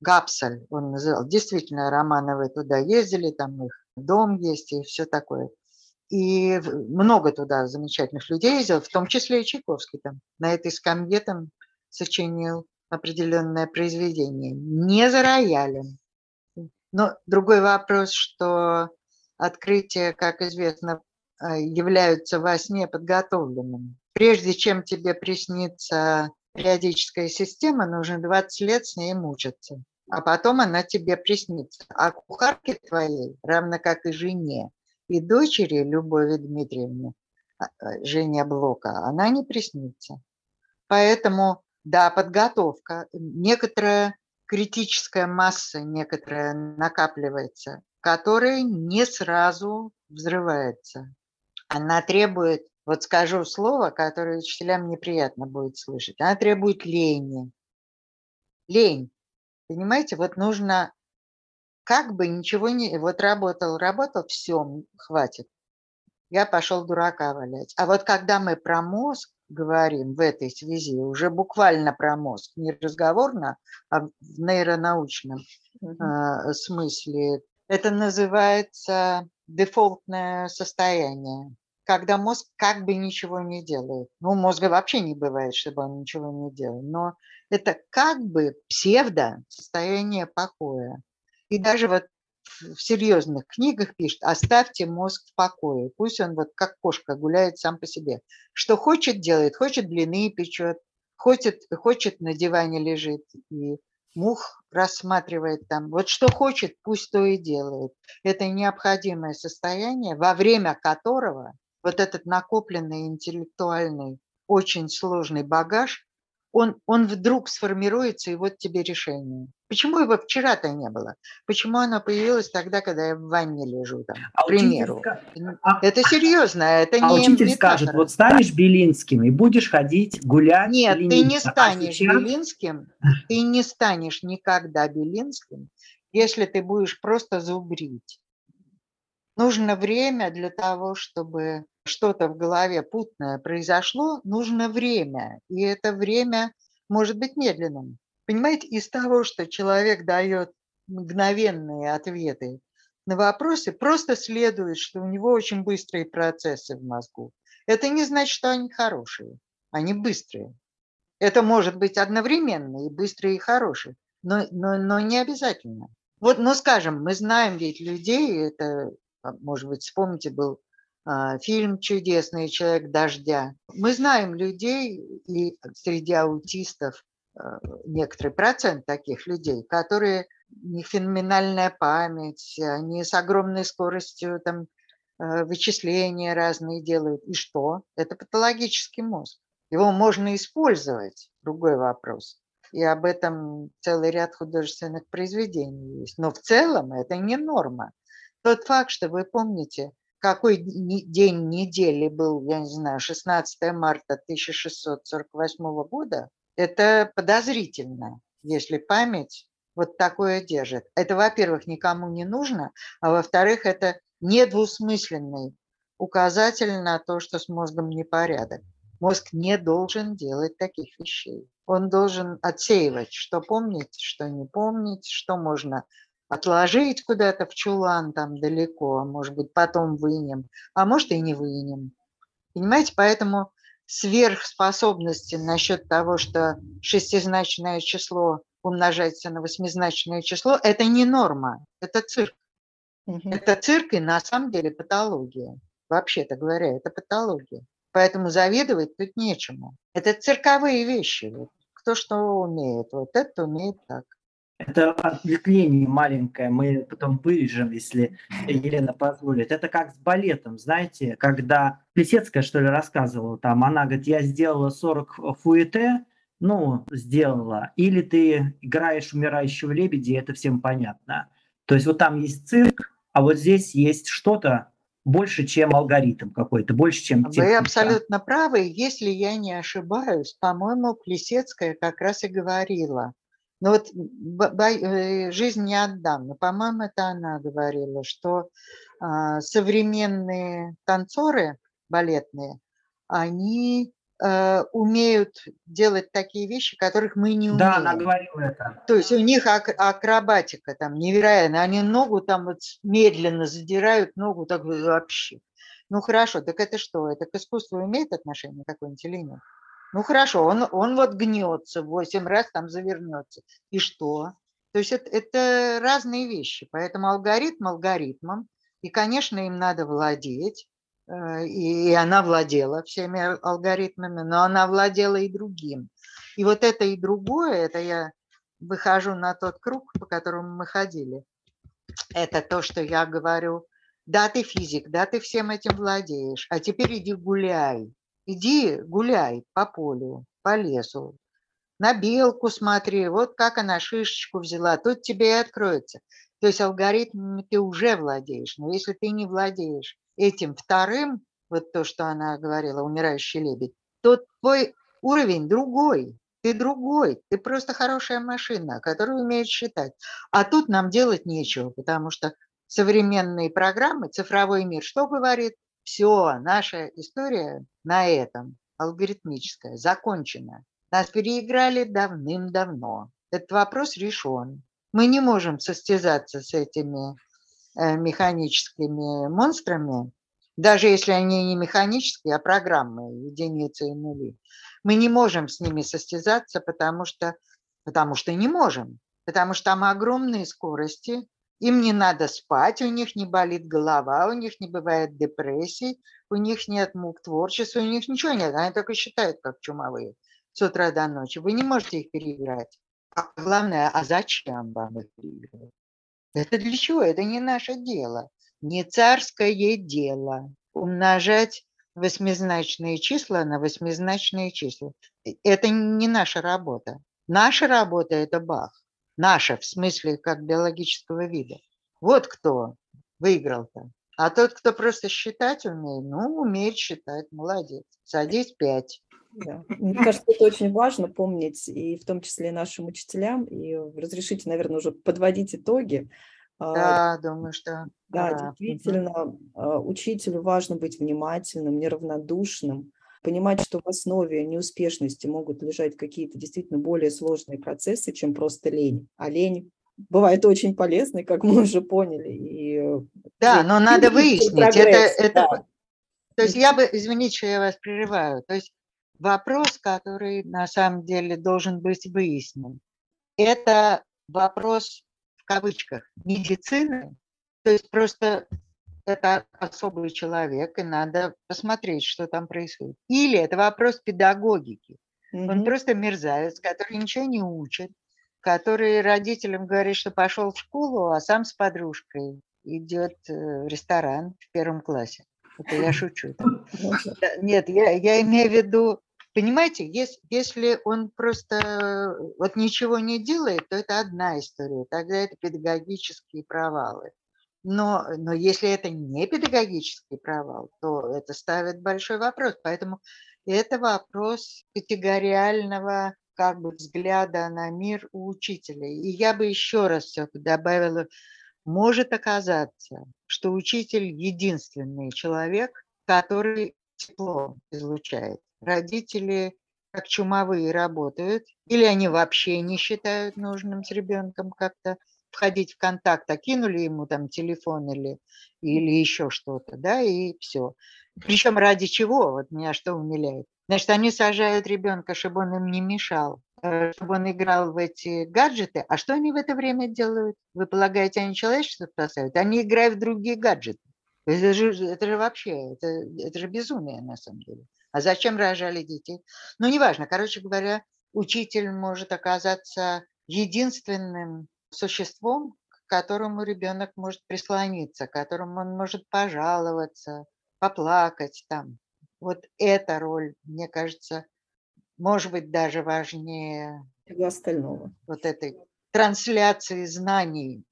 Гапсаль он называл. Действительно, Романовы туда ездили, там их дом есть и все такое. И много туда замечательных людей ездил, в том числе и Чайковский там. На этой скамье там сочинил определенное произведение. Не за роялем. Но другой вопрос, что открытие, как известно, являются во сне подготовленными. Прежде чем тебе приснится периодическая система, нужно 20 лет с ней мучиться. А потом она тебе приснится. А кухарке твоей, равно как и жене, и дочери Любови Дмитриевне, а, а, Женя Блока, она не приснится. Поэтому Да, подготовка. Некоторая критическая масса, некоторая накапливается, которая не сразу взрывается. Она требует, вот скажу слово, которое учителям неприятно будет слышать, она требует лени. Лень. Понимаете, вот нужно как бы ничего не... Вот работал, работал, все, хватит. Я пошел дурака валять. А вот когда мы про мозг говорим в этой связи, уже буквально про мозг, не разговорно, а в нейронаучном mm-hmm. э, смысле, это называется дефолтное состояние, когда мозг как бы ничего не делает. Ну, мозга вообще не бывает, чтобы он ничего не делал, но это как бы псевдо состояние покоя. И даже вот в серьезных книгах пишет, оставьте мозг в покое, пусть он вот как кошка гуляет сам по себе. Что хочет, делает, хочет блины печет, хочет, хочет на диване лежит и мух рассматривает там. Вот что хочет, пусть то и делает. Это необходимое состояние, во время которого вот этот накопленный интеллектуальный очень сложный багаж он, он вдруг сформируется, и вот тебе решение. Почему его вчера-то не было? Почему оно появилось тогда, когда я в ванне лежу, там, а к примеру? Учитель... А, это серьезно, это а не учитель скажет, вот станешь Белинским и будешь ходить гулять. Нет, ты не а станешь а сейчас... Белинским, ты не станешь никогда Белинским, если ты будешь просто зубрить. Нужно время для того, чтобы что-то в голове путное произошло, нужно время. И это время может быть медленным. Понимаете, из того, что человек дает мгновенные ответы на вопросы, просто следует, что у него очень быстрые процессы в мозгу. Это не значит, что они хорошие, они быстрые. Это может быть одновременно и быстрые, и хорошие, но, но, но не обязательно. Вот, ну, скажем, мы знаем ведь людей, это, может быть, вспомните, был а, фильм «Чудесный человек дождя». Мы знаем людей, и среди аутистов а, некоторый процент таких людей, которые не феноменальная память, они с огромной скоростью там, а, вычисления разные делают. И что? Это патологический мозг. Его можно использовать, другой вопрос. И об этом целый ряд художественных произведений есть. Но в целом это не норма. Тот факт, что вы помните, какой день недели был, я не знаю, 16 марта 1648 года, это подозрительно, если память вот такое держит. Это, во-первых, никому не нужно, а во-вторых, это недвусмысленный указатель на то, что с мозгом непорядок. Мозг не должен делать таких вещей. Он должен отсеивать, что помнить, что не помнить, что можно отложить куда-то в чулан там далеко, может быть, потом вынем, а может и не вынем. Понимаете, поэтому сверхспособности насчет того, что шестизначное число умножается на восьмизначное число, это не норма, это цирк. Угу. Это цирк и на самом деле патология. Вообще-то говоря, это патология. Поэтому завидовать тут нечему. Это цирковые вещи. Кто что умеет. Вот это умеет так. Это ответвление маленькое, мы потом вырежем, если Елена позволит. Это как с балетом, знаете, когда Плесецкая, что ли, рассказывала там, она говорит, я сделала 40 фуэте, ну, сделала, или ты играешь умирающего лебедя, это всем понятно. То есть вот там есть цирк, а вот здесь есть что-то больше, чем алгоритм какой-то, больше, чем техника. Вы абсолютно правы. Если я не ошибаюсь, по-моему, Плесецкая как раз и говорила – ну вот э, жизнь не отдам, но, по-моему, это она говорила, что а, современные танцоры балетные, они э, умеют делать такие вещи, которых мы не умеем. Да, она говорила это. То есть у них ак- акробатика там невероятная. Они ногу там вот медленно задирают, ногу так вообще. Ну хорошо, так это что? Это к искусству имеет отношение какое-нибудь или нет? Ну хорошо, он, он вот гнется, восемь раз там завернется. И что? То есть это, это разные вещи. Поэтому алгоритм алгоритмом. И, конечно, им надо владеть. Э, и она владела всеми алгоритмами, но она владела и другим. И вот это и другое, это я выхожу на тот круг, по которому мы ходили. Это то, что я говорю, да, ты физик, да, ты всем этим владеешь, а теперь иди гуляй. Иди гуляй по полю, по лесу, на белку смотри, вот как она шишечку взяла, тут тебе и откроется. То есть алгоритмами ты уже владеешь, но если ты не владеешь этим вторым, вот то, что она говорила, умирающий лебедь, то твой уровень другой, ты другой, ты просто хорошая машина, которая умеет считать. А тут нам делать нечего, потому что современные программы, цифровой мир, что говорит? Все, наша история на этом, алгоритмическая, закончена. Нас переиграли давным-давно. Этот вопрос решен. Мы не можем состязаться с этими э, механическими монстрами, даже если они не механические, а программы, единицы и нули. Мы не можем с ними состязаться, потому что, потому что не можем, потому что там огромные скорости, им не надо спать, у них не болит голова, у них не бывает депрессий, у них нет мук творчества, у них ничего нет. Они только считают, как чумовые с утра до ночи. Вы не можете их переиграть. А главное, а зачем вам их переигрывать? Это для чего? Это не наше дело. Не царское дело. Умножать восьмизначные числа на восьмизначные числа. Это не наша работа. Наша работа – это Бах. Наша, в смысле, как биологического вида. Вот кто выиграл-то. А тот, кто просто считать умеет, ну, умеет считать, молодец. Садись пять. Да. Мне кажется, это очень важно помнить, и в том числе и нашим учителям. И разрешите, наверное, уже подводить итоги. А, да, думаю, что... Да, да. действительно, угу. учителю важно быть внимательным, неравнодушным, понимать, что в основе неуспешности могут лежать какие-то действительно более сложные процессы, чем просто лень. А лень бывает очень полезной, как мы уже поняли. И, э, да, но надо выяснить. Прогресс, это, это, да. То есть я бы, извините, что я вас прерываю, то есть вопрос, который на самом деле должен быть выяснен, это вопрос в кавычках медицины, то есть просто это особый человек, и надо посмотреть, что там происходит. Или это вопрос педагогики. Mm-hmm. Он просто мерзавец, который ничего не учит, который родителям говорит, что пошел в школу, а сам с подружкой идет э, в ресторан в первом классе. Это я шучу. Нет, я, я имею в виду, понимаете, если, если он просто вот ничего не делает, то это одна история, тогда это педагогические провалы. Но, но если это не педагогический провал, то это ставит большой вопрос. Поэтому это вопрос категориального как бы взгляда на мир у учителя. И я бы еще раз все добавила, может оказаться, что учитель единственный человек, который тепло излучает. Родители как чумовые работают, или они вообще не считают нужным с ребенком как-то входить в контакт, а кинули ему там телефон или, или еще что-то, да, и все. Причем ради чего, вот меня что умиляет. Значит, они сажают ребенка, чтобы он им не мешал, э, чтобы он играл в эти гаджеты. А что они в это время делают? Вы полагаете, они человечество спасают? Они играют в другие гаджеты. Это же, это же вообще, это, это же безумие на самом деле. А зачем рожали детей? Ну, неважно. Короче говоря, учитель может оказаться единственным существом, к которому ребенок может прислониться, к которому он может пожаловаться, поплакать там. Вот эта роль, мне кажется, может быть даже важнее всего остального. Вот этой трансляции знаний.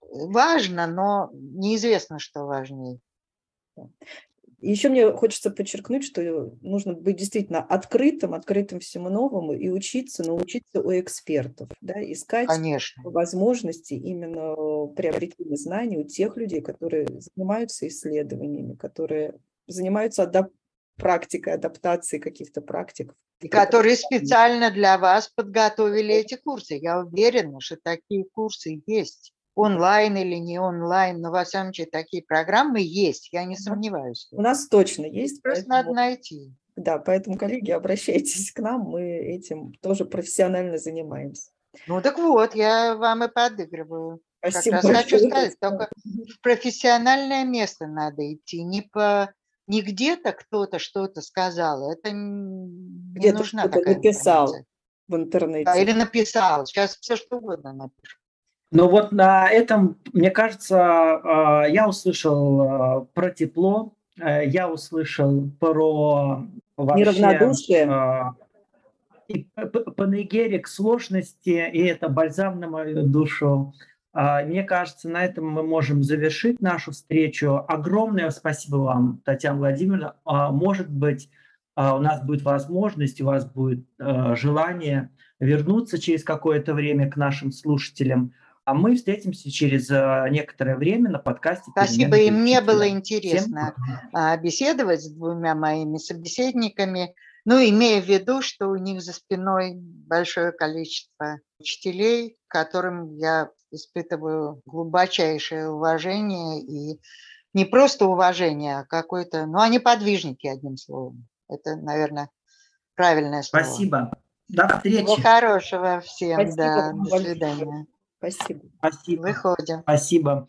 Важно, но неизвестно, что важнее. Еще мне хочется подчеркнуть, что нужно быть действительно открытым, открытым всему новому и учиться, научиться у экспертов, да, искать Конечно. возможности именно приобретения знаний у тех людей, которые занимаются исследованиями, которые занимаются адап- практикой, адаптацией каких-то практик. И которые специально для вас подготовили эти курсы. Я уверена, что такие курсы есть онлайн или не онлайн, но во всяком случае такие программы есть, я не сомневаюсь. У нас точно есть. Просто поэтому... надо найти. Да, поэтому, коллеги, обращайтесь к нам, мы этим тоже профессионально занимаемся. Ну так вот, я вам и подыгрываю. Спасибо. Как раз хочу сказать, только в профессиональное место надо идти, не по не где-то кто-то что-то сказал, это не где-то нужна такая написал информация. в интернете. Да, или написал, сейчас все что угодно напишут. Но вот на этом, мне кажется, а, я услышал а, про тепло, э, я услышал про вообще, неравнодушие. А, и панегерик сложности, и это бальзам на мою душу. Мне кажется, на этом мы можем завершить нашу встречу. Огромное спасибо вам, Татьяна Владимировна. Может быть, у нас будет возможность, у вас будет желание вернуться через какое-то время к нашим слушателям. А мы встретимся через некоторое время на подкасте. Спасибо, и мне было интересно Всем... беседовать с двумя моими собеседниками, ну, имея в виду, что у них за спиной большое количество учителей, которым я испытываю глубочайшее уважение и не просто уважение, а какое-то, ну, они подвижники, одним словом. Это, наверное, правильное слово. Спасибо. До встречи. Всего хорошего всем. Спасибо да, до свидания. Спасибо. Спасибо. Выходим. Спасибо.